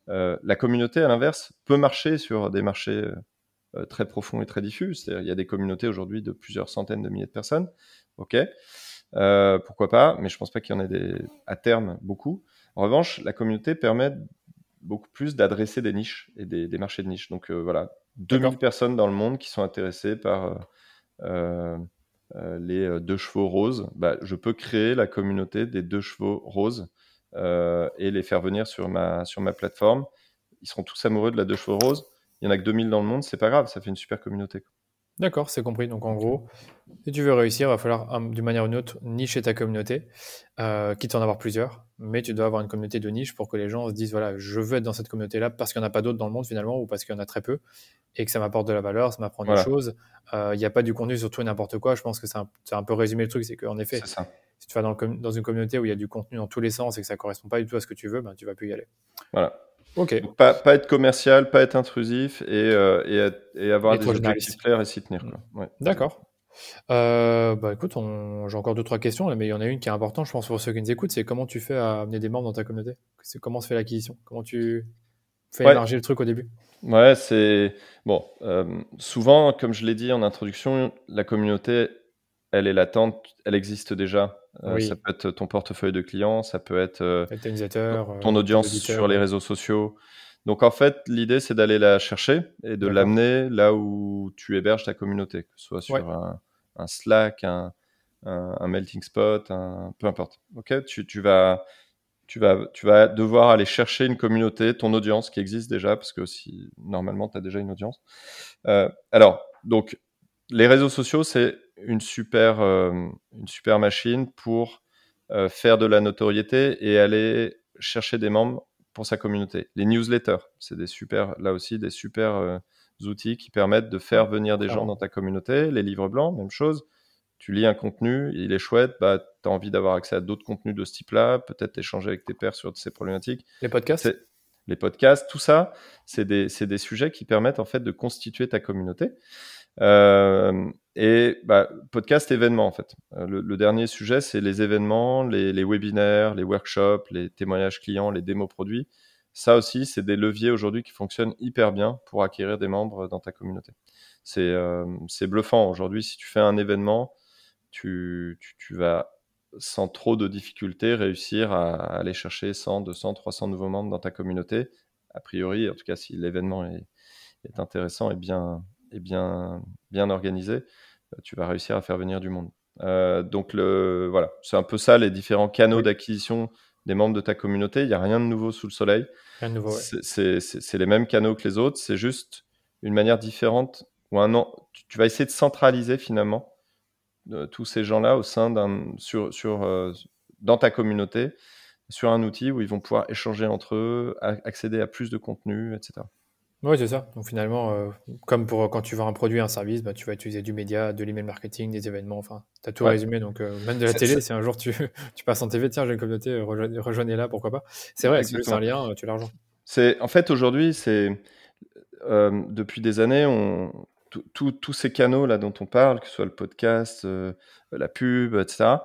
la communauté, à l'inverse, peut marcher sur des marchés très profonds et très diffus. C'est-à-dire, il y a des communautés aujourd'hui de plusieurs centaines de milliers de personnes. Ok, pourquoi pas, mais je pense pas qu'il y en ait des, à terme beaucoup. En revanche, la communauté permet beaucoup plus d'adresser des niches et des, marchés de niche. Donc euh, voilà, 2000 personnes dans le monde qui sont intéressées par euh, euh, les deux chevaux roses. Bah, je peux créer la communauté des deux chevaux roses et les faire venir sur ma, sur ma plateforme. Ils seront tous amoureux de la deux chevaux roses. Il y en a que 2000 dans le monde, c'est pas grave, ça fait une super communauté. D'accord, c'est compris. Donc en gros, si tu veux réussir, il va falloir d'une manière ou d'une autre nicher ta communauté, quitte à en avoir plusieurs. Mais tu dois avoir une communauté de niche pour que les gens se disent voilà, je veux être dans cette communauté-là parce qu'il n'y en a pas d'autres dans le monde finalement ou parce qu'il y en a très peu et que ça m'apporte de la valeur, ça m'apprend des choses. Euh, il n'y a pas du contenu sur tout et n'importe quoi. Je pense que c'est un, un, peu résumé le truc, c'est qu'en effet, si tu vas dans, dans, une communauté où il y a du contenu dans tous les sens et que ça ne correspond pas du tout à ce que tu veux, ben, tu vas plus y aller. Voilà. Ok. pas, pas, être commercial, pas être intrusif et, euh, et, et avoir des objectifs clairs et s'y tenir. Ouais. D'accord. Euh, bah écoute, j'ai encore deux trois questions, mais il y en a une qui est importante, je pense pour ceux qui nous écoutent, c'est comment tu fais à amener des membres dans ta communauté? C'est comment se fait l'acquisition? Comment tu fais élargir le truc au début? Ouais, c'est bon. Euh, souvent, comme je l'ai dit en introduction, la communauté, elle est latente, elle existe déjà. Euh, ça peut être ton portefeuille de clients, ça peut être ton audience sur les réseaux sociaux. Donc en fait, l'idée, c'est d'aller la chercher et de l'amener là où tu héberges ta communauté, que ce soit sur un, un Slack, un, melting spot, peu importe. Ok, tu, vas, devoir aller chercher une communauté, ton audience qui existe déjà, parce que normalement, tu as déjà une audience. Euh, alors, donc, les réseaux sociaux, c'est une super, euh, machine pour euh, faire de la notoriété et aller chercher des membres pour sa communauté. Les newsletters, c'est des là aussi, des super outils qui permettent de faire venir des gens dans ta communauté. Les livres blancs, même chose. Tu lis un contenu, il est chouette, bah, tu as envie d'avoir accès à d'autres contenus de ce type-là, peut-être échanger avec tes pairs sur ces problématiques. Les podcasts Les podcasts, tout ça, c'est des, des, sujets qui permettent en fait de constituer ta communauté. Euh, et bah, podcast événements en fait. Euh, le, dernier sujet, c'est les événements, les, les, webinaires, les workshops, les témoignages clients, les démos produits. Ça aussi, c'est des leviers aujourd'hui qui fonctionnent hyper bien pour acquérir des membres dans ta communauté. C'est euh, bluffant. Aujourd'hui, si tu fais un événement, tu, tu, vas sans trop de difficultés réussir à, aller chercher 100, 200, 300 nouveaux membres dans ta communauté. A priori, en tout cas, si l'événement est, est, intéressant et bien, et bien, bien organisé, euh, tu vas réussir à faire venir du monde. Euh, donc le, voilà, c'est un peu ça les différents canaux d'acquisition des membres de ta communauté. Il n'y a rien de nouveau sous le soleil. C'est les mêmes canaux que les autres. C'est juste une manière différente ou un an. Tu, vas essayer de centraliser finalement euh, tous ces gens-là au sein d'un sur, sur euh, dans ta communauté sur un outil où ils vont pouvoir échanger entre eux, accéder à plus de contenu, etc. Oui, c'est ça. Donc finalement, euh, comme pour quand tu vends un produit, un service, bah, tu vas utiliser du média, de l'email marketing, des événements, enfin, tu as tout résumé. Donc euh, même de la télé, si un jour tu, tu passes en TV, tiens, j'ai une communauté, euh, rejoignez-la, pourquoi pas. C'est vrai, c'est un lien, tu l'argent. C'est En fait, aujourd'hui, c'est depuis des années, on, tous ces canaux là dont on parle, que ce soit le podcast, la pub, etc.,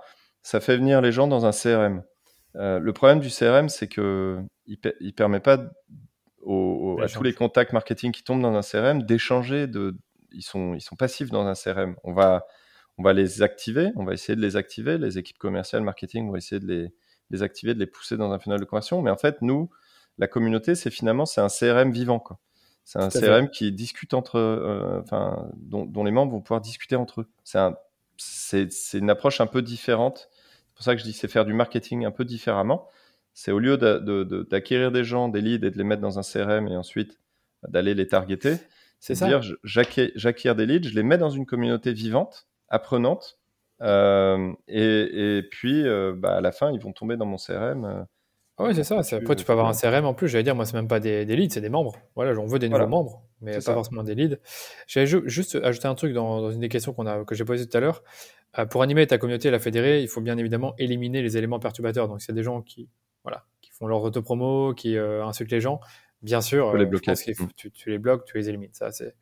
ça fait venir les gens dans un CRM. le problème du CRM, c'est que il, il permet pas à tous les contacts marketing qui tombent dans un CRM d'échanger. De, ils, sont, ils sont passifs dans un CRM. On va, on va les activer, on va essayer de les activer. Les équipes commerciales, marketing vont essayer de les, les activer, de les pousser dans un funnel de conversion. Mais en fait, nous, la communauté, c'est finalement c'est un CRM vivant. Quoi. C'est un CRM qui discute entre, euh, enfin, dont, dont, les membres vont pouvoir discuter entre eux. C'est un, c'est, c'est une approche un peu différente. C'est pour ça que je dis c'est faire du marketing un peu différemment c'est au lieu d'acquérir des gens, des leads et de les mettre dans un CRM et ensuite d'aller les targeter, c'est dire j'acquiers des leads, je les mets dans une communauté vivante, apprenante, euh, et, puis euh, bah, à la fin ils vont tomber dans mon CRM. Euh, oui, c'est ça. Après, tu peux avoir un CRM en plus. J'allais dire, moi, c'est même pas des, leads, c'est des membres. Voilà, on veut des nouveaux membres, mais pas forcément des leads. J'allais juste ajouter un truc dans, une des questions qu'on a, que j'ai posées tout à l'heure. pour animer ta communauté et la fédérer, il faut bien évidemment éliminer les éléments perturbateurs. Donc, a des gens qui voilà, qui font leur auto-promo, qui euh, insultent les gens, bien sûr, les euh, mm. tu, tu, les bloques, tu les élimines. Ça, c'est.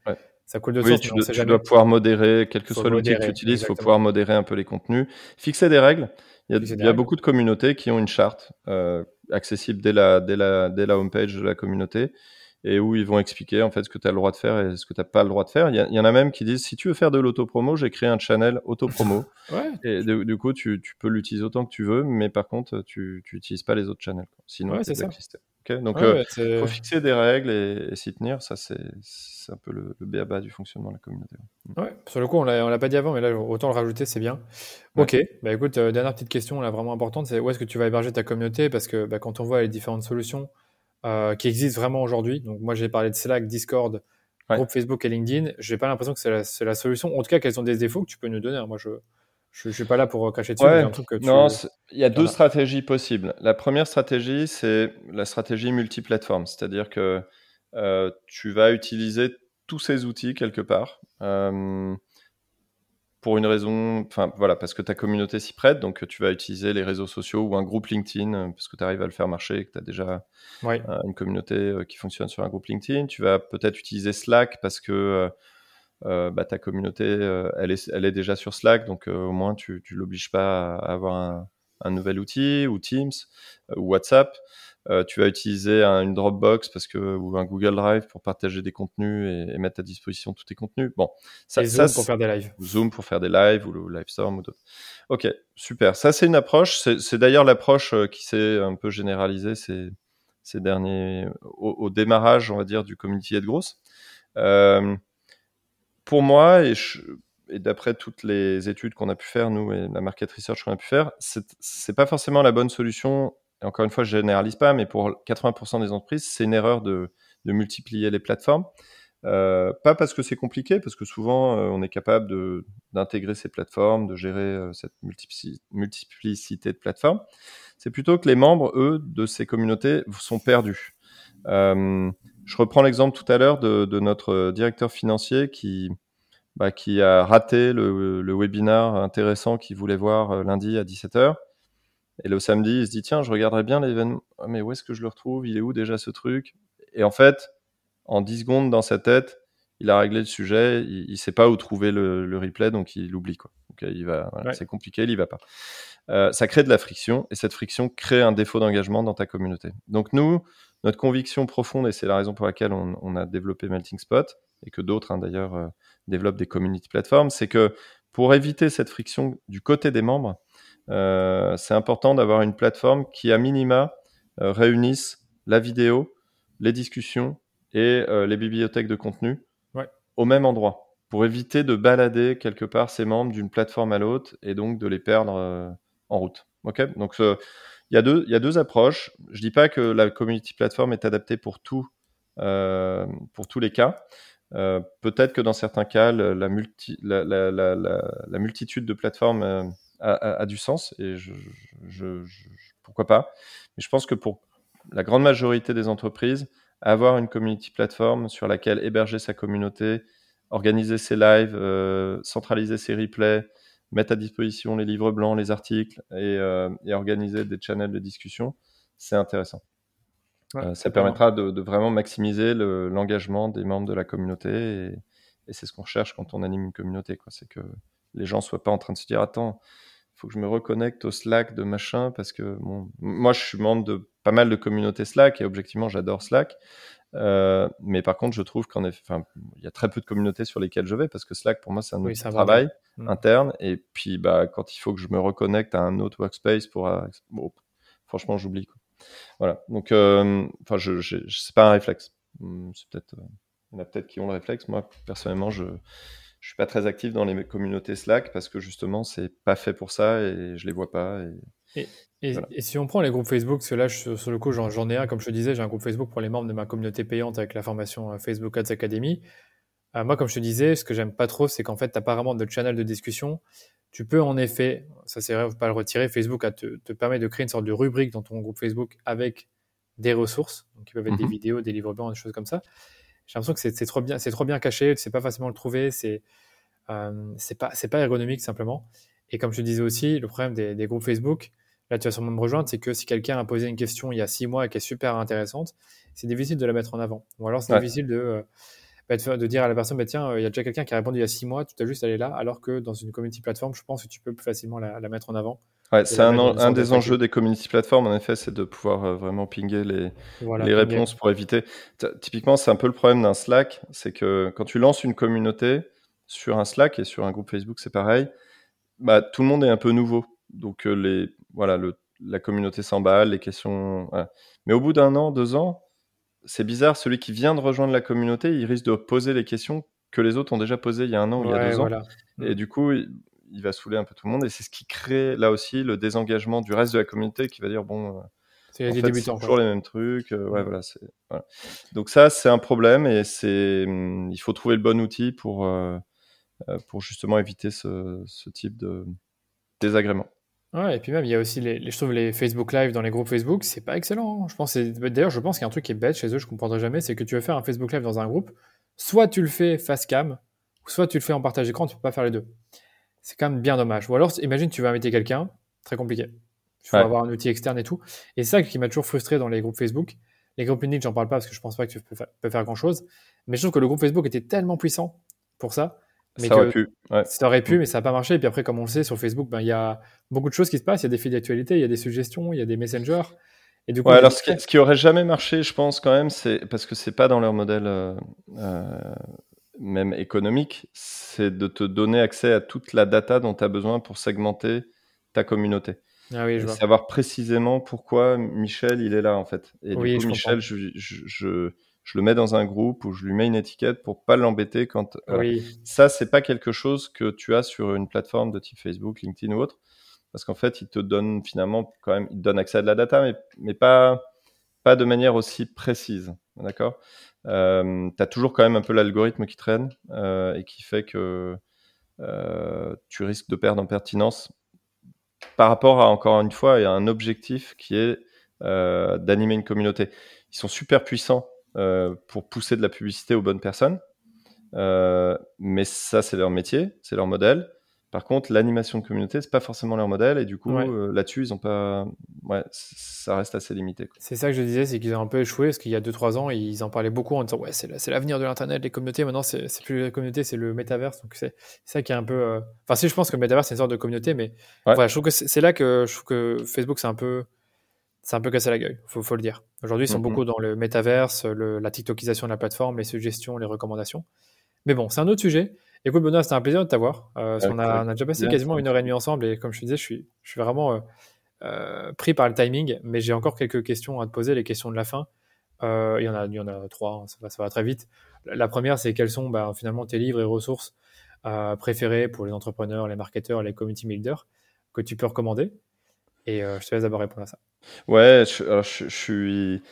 Ça coule de oui, tu, dois, pouvoir modérer, quel que soit l'outil que tu utilises, il faut pouvoir modérer un peu les contenus. Fixer des règles. Il y a, beaucoup de communautés qui ont une charte euh, accessible dès la, dès, la, dès la homepage de la communauté et où ils vont expliquer en fait ce que tu as le droit de faire et ce que tu n'as pas le droit de faire. Il y, en a même qui disent si tu veux faire de l'autopromo, j'ai créé un channel autopromo. ouais. Et du, coup, tu, tu peux l'utiliser autant que tu veux, mais par contre, tu n'utilises pas les autres channels. Sinon, ouais, c'est ça. Donc, il euh, faut fixer des règles et, s'y tenir. Ça, c'est un peu le, le béaba du fonctionnement de la communauté. Ouais, sur le coup, on l'a pas dit avant, mais là, autant le rajouter, c'est bien. Ok, bah écoute, euh, dernière petite question là, vraiment importante, c'est où est-ce que tu vas héberger ta communauté? Parce que bah, quand on voit les différentes solutions, euh, qui existent vraiment aujourd'hui. Donc moi j'ai parlé de Slack, Discord, groupe Facebook et LinkedIn. J'ai pas l'impression que c'est la, la, solution. En tout cas, qu'elles ont des défauts que tu peux nous donner. Moi je Je ne suis pas là pour cracher dessus, un truc que tu... Non, il y a deux stratégies possibles. La première stratégie, c'est la stratégie multiplateforme, c'est-à-dire que euh, tu vas utiliser tous ces outils quelque part. Euh, pour une raison, enfin voilà, parce que ta communauté s'y prête, donc tu vas utiliser les réseaux sociaux ou un groupe LinkedIn euh, parce que tu arrives à le faire marcher et que tu as déjà une communauté qui fonctionne sur un groupe LinkedIn. Tu vas peut-être utiliser Slack parce que euh, bah, ta communauté, euh, elle, est, elle est déjà sur Slack, donc euh, au moins tu ne l'obliges pas à avoir un, un, nouvel outil, ou Teams, ou WhatsApp. Tu vas utiliser une Dropbox parce que, ou un Google Drive pour partager des contenus et, mettre à disposition tous tes contenus. Bon, ça, Zoom pour faire des lives. Zoom pour faire des lives ou le Livestorm ou d'autres. Ok, super. Ça, c'est une approche. C'est d'ailleurs l'approche qui s'est un peu généralisée ces, ces derniers, au, démarrage, on va dire, du community de Gross. Euh, pour moi, et, d'après toutes les études qu'on a pu faire, nous, et la market research qu'on a pu faire, c'est pas forcément la bonne solution. Encore une fois, je généralise pas, mais pour 80% des entreprises, c'est une erreur de, multiplier les plateformes. Euh, pas parce que c'est compliqué, parce que souvent euh, on est capable d'intégrer ces plateformes, de gérer euh, cette multiplicité de plateformes. C'est plutôt que les membres, eux, de ces communautés sont perdus. Je reprends l'exemple tout à l'heure de, notre directeur financier qui, bah, qui a raté le, le webinaire intéressant qu'il voulait voir lundi à 17h. Et le samedi, il se dit tiens, je regarderai bien l'événement. Ah, mais où est-ce que je le retrouve? Il est où déjà ce truc? Et en fait, en 10 secondes dans sa tête, il a réglé le sujet. Il, ne sait pas où trouver le, replay, donc il l'oublie quoi. Donc il va, c'est compliqué, il y va pas. Euh, ça crée de la friction et cette friction crée un défaut d'engagement dans ta communauté. Donc nous, notre conviction profonde, et c'est la raison pour laquelle on, a développé Melting Spot, et que d'autres hein, d'ailleurs euh, développent des community platforms, c'est que pour éviter cette friction du côté des membres, euh, c'est important d'avoir une plateforme qui, à minima, euh, réunisse la vidéo, les discussions et les bibliothèques de contenu au même endroit, pour éviter de balader quelque part ces membres d'une plateforme à l'autre et donc de les perdre en route. Donc il y, a deux, il y a deux approches. Je dis pas que la community platform est adaptée pour tout, euh, pour tous les cas. Euh, peut-être que dans certains cas, la, multi, la, la, la multitude de plateformes euh, a, a, du sens et je, je, je, pourquoi pas. Mais je pense que pour la grande majorité des entreprises, avoir une community platform sur laquelle héberger sa communauté, organiser ses lives, centraliser ses replays, mettre à disposition les livres blancs, les articles et, euh, organiser des channels de discussion, c'est intéressant. Euh, ça permettra de, vraiment maximiser l'engagement des membres de la communauté et, c'est ce qu'on cherche quand on anime une communauté. C'est que les gens soient pas en train de se dire attends, faut que je me reconnecte au Slack de machin parce que moi je suis membre de pas mal de communautés Slack et objectivement j'adore Slack. Euh, mais par contre, je trouve qu'en effet, il y a très peu de communautés sur lesquelles je vais parce que Slack, pour moi, c'est un autre travail mm. interne. Et puis, bah, quand il faut que je me reconnecte à un autre workspace pour, euh, franchement, j'oublie. Voilà. Donc, euh, enfin, je, je, c'est pas un réflexe. Hmm, c'est peut-être, il y en a peut-être qui ont le réflexe. Moi, personnellement, je, je suis pas très actif dans les communautés Slack parce que justement, c'est pas fait pour ça et je les vois pas. Et, et, si on prend les groupes Facebook, parce que là, sur le coup, j'en ai un, comme je te disais, j'ai un groupe Facebook pour les membres de ma communauté payante avec la formation euh, Facebook Ads Academy. Euh, moi, comme je te disais, ce que j'aime pas trop, c'est qu'en fait, tu pas vraiment de channel de discussion. Tu peux en effet, ça c'est vrai, pas le retirer, Facebook te, te, permet de créer une sorte de rubrique dans ton groupe Facebook avec des ressources, donc qui peuvent être des mhm. vidéos, des livres blancs, des choses comme ça. J'ai l'impression que c'est trop bien, c'est trop bien caché, tu sais pas facilement le trouver, c'est euh, c'est pas c'est pas ergonomique simplement. Et comme je te disais aussi, le problème des, des groupes Facebook, là tu vas sûrement me rejoindre, c'est que si quelqu'un a posé une question il y a six mois et qui est super intéressante, c'est difficile de la mettre en avant. Ou alors c'est difficile de, euh, bah, de, dire à la personne, bah, tiens, il y a déjà quelqu'un qui a répondu il y a six mois, tu as juste aller là, alors que dans une community platform, je pense que tu peux plus facilement la, mettre en avant. Ouais, c'est un, un des enjeux des community platforms, en effet, c'est de pouvoir euh, vraiment pinguer les, les réponses pour éviter. Typiquement, c'est un peu le problème d'un Slack, c'est que quand tu lances une communauté sur un Slack et sur un groupe Facebook, c'est pareil, bah, tout le monde est un peu nouveau. Donc, euh, les, voilà, le, la communauté s'emballe, les questions. Mais au bout d'un an, deux ans, c'est bizarre, celui qui vient de rejoindre la communauté, il risque de poser les questions que les autres ont déjà posées il y a un an ou il y a deux ans. Et mm. du coup, il, va saouler un peu tout le monde. Et c'est ce qui crée là aussi le désengagement du reste de la communauté qui va dire bon. Euh, c'est toujours les mêmes trucs. Euh, ouais, voilà, voilà, Donc ça, c'est un problème et c'est hum, il faut trouver le bon outil pour, pour justement éviter ce, ce type de, désagréments. Ouais, et puis même, il y a aussi les, je trouve les Facebook Live dans les groupes Facebook, c'est pas excellent. Hein. Je pense, d'ailleurs, je pense qu'il y a un truc qui est bête chez eux, je comprendrai jamais, c'est que tu veux faire un Facebook Live dans un groupe, soit tu le fais face cam, soit tu le fais en partage écran, tu peux pas faire les deux. C'est quand même bien dommage. Ou alors, imagine, tu veux inviter quelqu'un, très compliqué. Il faut avoir un outil externe et tout. Et ça qui m'a toujours frustré dans les groupes Facebook. Les groupes uniques, j'en parle pas parce que je pense pas que tu peux, peux faire grand chose. Mais je trouve que le groupe Facebook était tellement puissant pour ça ça aurait pu. Ça aurait pu, mais ça n'a pas marché. Et puis après, comme on le sait, sur Facebook, ben, il y a beaucoup de choses qui se passent. Il y a des fils d'actualité, il y a des suggestions, il y a des messengers. Et du coup, alors ce qui, ce qui, aurait jamais marché, je pense quand même, c'est parce que c'est pas dans leur modèle euh, euh, même économique, c'est de te donner accès à toute la data dont tu as besoin pour segmenter ta communauté. Ah oui, je vois. Savoir précisément pourquoi Michel il est là en fait. Et du coup, Michel, je, je je le mets dans un groupe ou je lui mets une étiquette pour pas l'embêter quand euh, oui. ça c'est pas quelque chose que tu as sur une plateforme de type Facebook, LinkedIn ou autre parce qu'en fait il te donne finalement quand même il te donne accès à de la data mais, mais pas pas de manière aussi précise d'accord? Euh, tu as toujours quand même un peu l'algorithme qui traîne euh, et qui fait que euh, tu risques de perdre en pertinence par rapport à encore une fois un objectif qui est euh, d'animer une communauté ils sont super puissants pour pousser de la publicité aux bonnes personnes. Mais ça, c'est leur métier, c'est leur modèle. Par contre, l'animation de communauté, c'est pas forcément leur modèle, et du coup, euh, là-dessus, ils ont pas, ouais, ça reste assez limité. C'est ça que je disais, c'est qu'ils ont un peu échoué, parce qu'il y a 2-3 ans, ils en parlaient beaucoup en disant, ouais, c'est l'avenir de l'internet, les communautés. Maintenant, c'est plus la communauté, c'est le métaverse. Donc c'est ça qui est un peu. Enfin, si je pense que le métaverse c'est une sorte de communauté, mais je trouve que c'est là que je trouve que Facebook c'est un peu c'est un peu cassé la gueule, faut, faut le dire. Aujourd'hui, ils sont mm-hmm. beaucoup dans le métaverse, la TikTokisation de la plateforme, les suggestions, les recommandations. Mais bon, c'est un autre sujet. Écoute, Benoît, c'était un plaisir de t'avoir. Euh, on, a, on, a déjà passé quasiment une heure et demie ensemble et comme je te disais, je suis, je suis vraiment euh, euh, pris par le timing, mais j'ai encore quelques questions à te poser, les questions de la fin. il, y en a, il y en a trois, hein, ça, va, ça va très vite. La première, c'est quels sont bah, finalement tes livres et ressources préférés pour les entrepreneurs, les marketeurs, les community builders que tu peux recommander? Et je te laisse d'abord répondre à ça. Ouais, je, alors je, je suis,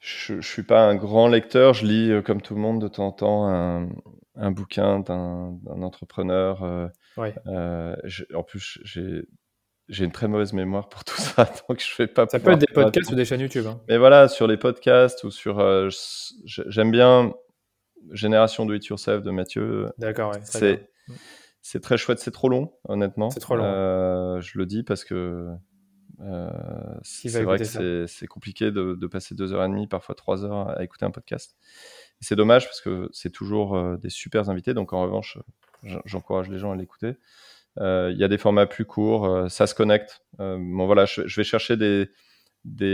je, je suis pas un grand lecteur. Je lis euh, comme tout le monde de temps en temps un, un bouquin d'un entrepreneur. euh, Ouais. euh, je- en plus, j'ai une très mauvaise mémoire pour tout ça, donc je vais pas Ça peut être des podcasts ou des chaînes YouTube. hein. Mais voilà, sur les podcasts ou sur, euh, j'aime bien Génération Do It Yourself de Mathieu. D'accord, ouais. bien. C'est c'est très chouette. C'est trop long, honnêtement. C'est trop long. Euh, je le dis parce que c'est vrai que c'est compliqué de, de passer deux heures et demie, parfois trois heures à écouter un podcast. C'est dommage parce que c'est toujours euh, des super invités. Donc en revanche, j- j'encourage les gens à l'écouter. Euh, Il y a des formats plus courts, euh, ça se connecte. Euh, bon voilà, je, vais chercher des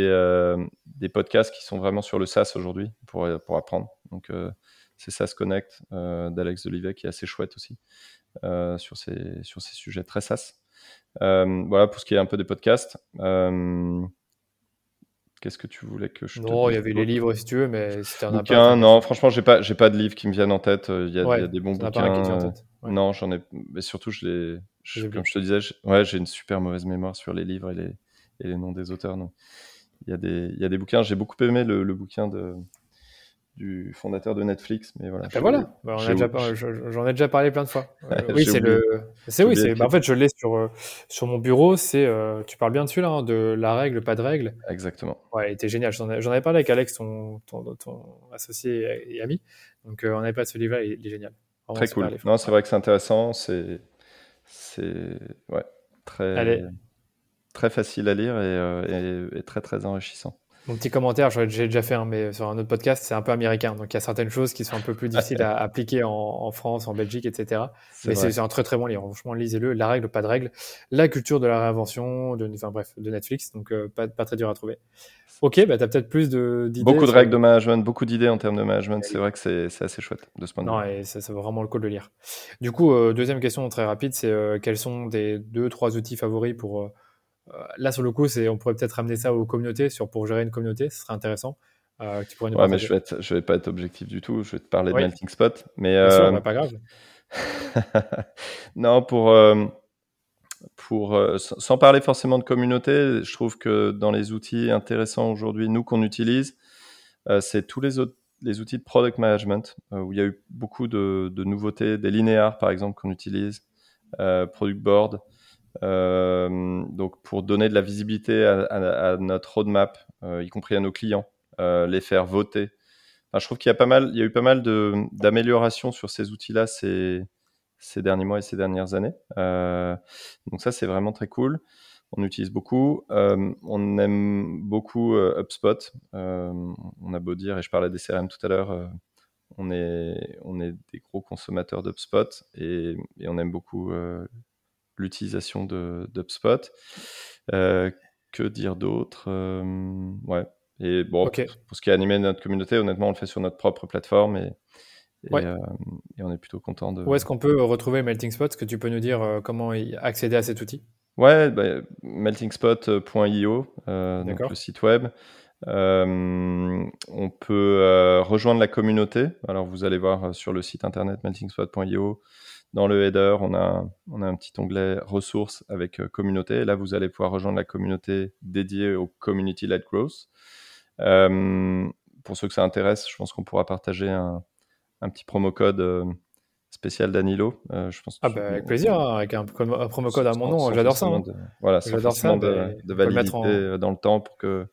euh, podcasts qui sont vraiment sur le SaaS aujourd'hui pour apprendre. Donc euh, c'est SaaS Connect euh, d'Alex Delivet qui est assez chouette aussi euh, sur ces sujets très SaaS. Euh, voilà pour ce qui est un peu des podcasts. Euh, Qu'est-ce que tu voulais que je te Non, il y avait les livres si tu veux, mais si. Bouquins, t'en- non, franchement, j'ai pas, j'ai pas de livres qui me viennent en tête. Euh, Il y a, il y a des bons un qui te vient en bouquins. tête. Ouais. Non, j'en ai, mais surtout, je les, je- comme je te disais, je- ouais, j'ai une super mauvaise mémoire sur les livres et les, et les noms des auteurs. Il y a des, il y a des bouquins. J'ai beaucoup aimé le, le bouquin de, du fondateur de Netflix, mais voilà. Ben je- voilà, je- j'en ai déjà parlé plein de fois. Euh, oui, c'est le, c'est oui, c'est. en fait, je l'ai sur euh, sur mon bureau. C'est, euh, tu parles bien dessus là, hein, de la règle, pas de règle. Exactement. Ouais, il était génial. J'en ai- j'en avais parlé avec Alex, ton, ton, ton associé et ami. Donc, euh, on avait pas ce livre-là, il, il est génial. Vraiment Très cool. Non, c'est vrai que c'est intéressant. C'est, c'est, ouais, très, Allez. très facile à lire et, euh, et- et très très enrichissant. Mon petit commentaire, j'ai déjà fait un, mais sur un autre podcast, c'est un peu américain. Donc, il y a certaines choses qui sont un peu plus difficiles à appliquer en, en France, en Belgique, etc. Mais c'est un très très bon livre. Franchement, lisez-le. La règle, pas de règle. La culture de la réinvention, de, enfin bref, de Netflix. Donc, euh, pas, pas très dur à trouver. Ok, bah, tu as peut-être plus de- d'idées. Beaucoup de règles de management, beaucoup d'idées en termes de management. C'est vrai que c'est c'est assez chouette de ce point de Non, vue. et ça, ça vaut vraiment le coup de le lire. Du coup, euh, deuxième question très rapide, c'est euh, quels sont des deux, trois outils favoris pour. Euh, là, sur le coup, c'est, on pourrait peut-être ramener ça aux communautés, sur, pour gérer une communauté, ce serait intéressant. Euh, tu pourrais nous Ouais, mais je vais, être, je vais pas être objectif du tout. Je vais te parler Oui. de Melting Spot. Mais Bien sûr, euh, bah, pas grave. non, pour, euh, pour euh, sans parler forcément de communauté, je trouve que dans les outils intéressants aujourd'hui, nous qu'on utilise, c'est tous les autres les outils de product management où il y a eu beaucoup de, de nouveautés, des linéaires par exemple qu'on utilise, product board, donc pour donner de la visibilité à, notre roadmap, y compris à nos clients, les faire voter. je trouve qu'il y a pas mal, il y a eu pas mal d'améliorations sur ces outils-là ces, derniers mois et ces dernières années. donc ça, c'est vraiment très cool on utilise beaucoup. Euh, on aime beaucoup euh, HubSpot. Euh, on a beau dire, et je parlais des CRM tout à l'heure, on, est, on est des gros consommateurs d'HubSpot et, on aime beaucoup l'utilisation d'HubSpot. que dire d'autre Ouais. Et bon, pour ce qui est animé de notre communauté, honnêtement, on le fait sur notre propre plateforme et, et, et on est plutôt content de. Où est-ce qu'on peut retrouver Melting Spot? Est-ce que tu peux nous dire comment accéder à cet outil? Ouais, bah, meltingspot.io, euh, donc le site web. Euh, on peut euh, rejoindre la communauté. Alors vous allez voir sur le site internet meltingspot.io, dans le header, on a, on a un petit onglet ressources avec communauté. Et là, vous allez pouvoir rejoindre la communauté dédiée au Community Led Growth. pour ceux que ça intéresse, je pense qu'on pourra partager un, un petit promo code spécial Danilo. Euh, je pense ah bah, avec plaisir, hein, avec un, promo code à mon nom, j'adore ça. Hein. voilà, j'adore ça. De, de validité euh, dans le temps pour que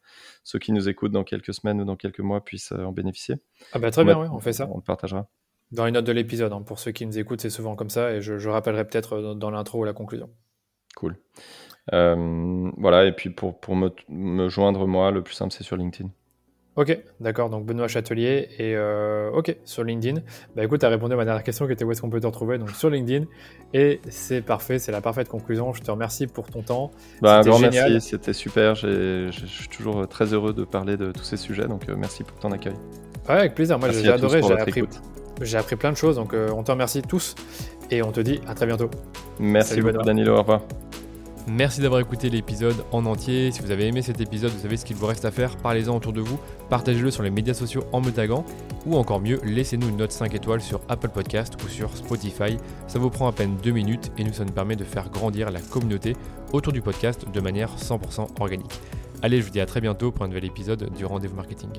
ceux qui nous écoutent dans quelques semaines ou dans quelques mois puissent euh, en bénéficier. Ah bah très bien, on fait ça. On le partagera. Dans les notes de l'épisode, hein, pour ceux qui nous écoutent, c'est souvent comme ça et je, rappellerai peut-être dans, l'intro ou la conclusion. Cool. voilà, et puis pour, pour me, me joindre, moi, le plus simple, c'est sur LinkedIn. Ok, d'accord, donc Benoît Châtelier et euh, ok, sur LinkedIn. Bah écoute, tu as répondu à ma dernière question qui était où est-ce qu'on peut te retrouver, donc sur LinkedIn. Et c'est parfait, c'est la parfaite conclusion. Je te remercie pour ton temps. Bah, un grand merci, c'était super. Je suis toujours très heureux de parler de tous ces sujets, donc euh, merci pour ton accueil. Ouais, avec plaisir, moi j'ai adoré, j'ai appris, j'ai appris plein de choses, donc euh, on te remercie tous et on te dit à très bientôt. Merci beaucoup Danilo, au revoir. Merci d'avoir écouté l'épisode en entier. Si vous avez aimé cet épisode, vous savez ce qu'il vous reste à faire. Parlez-en autour de vous, partagez-le sur les médias sociaux en me taguant, ou encore mieux, laissez-nous une note 5 étoiles sur Apple Podcast ou sur Spotify. Ça vous prend à peine 2 minutes et nous, ça nous permet de faire grandir la communauté autour du podcast de manière 100% organique. Allez, je vous dis à très bientôt pour un nouvel épisode du Rendez-vous Marketing.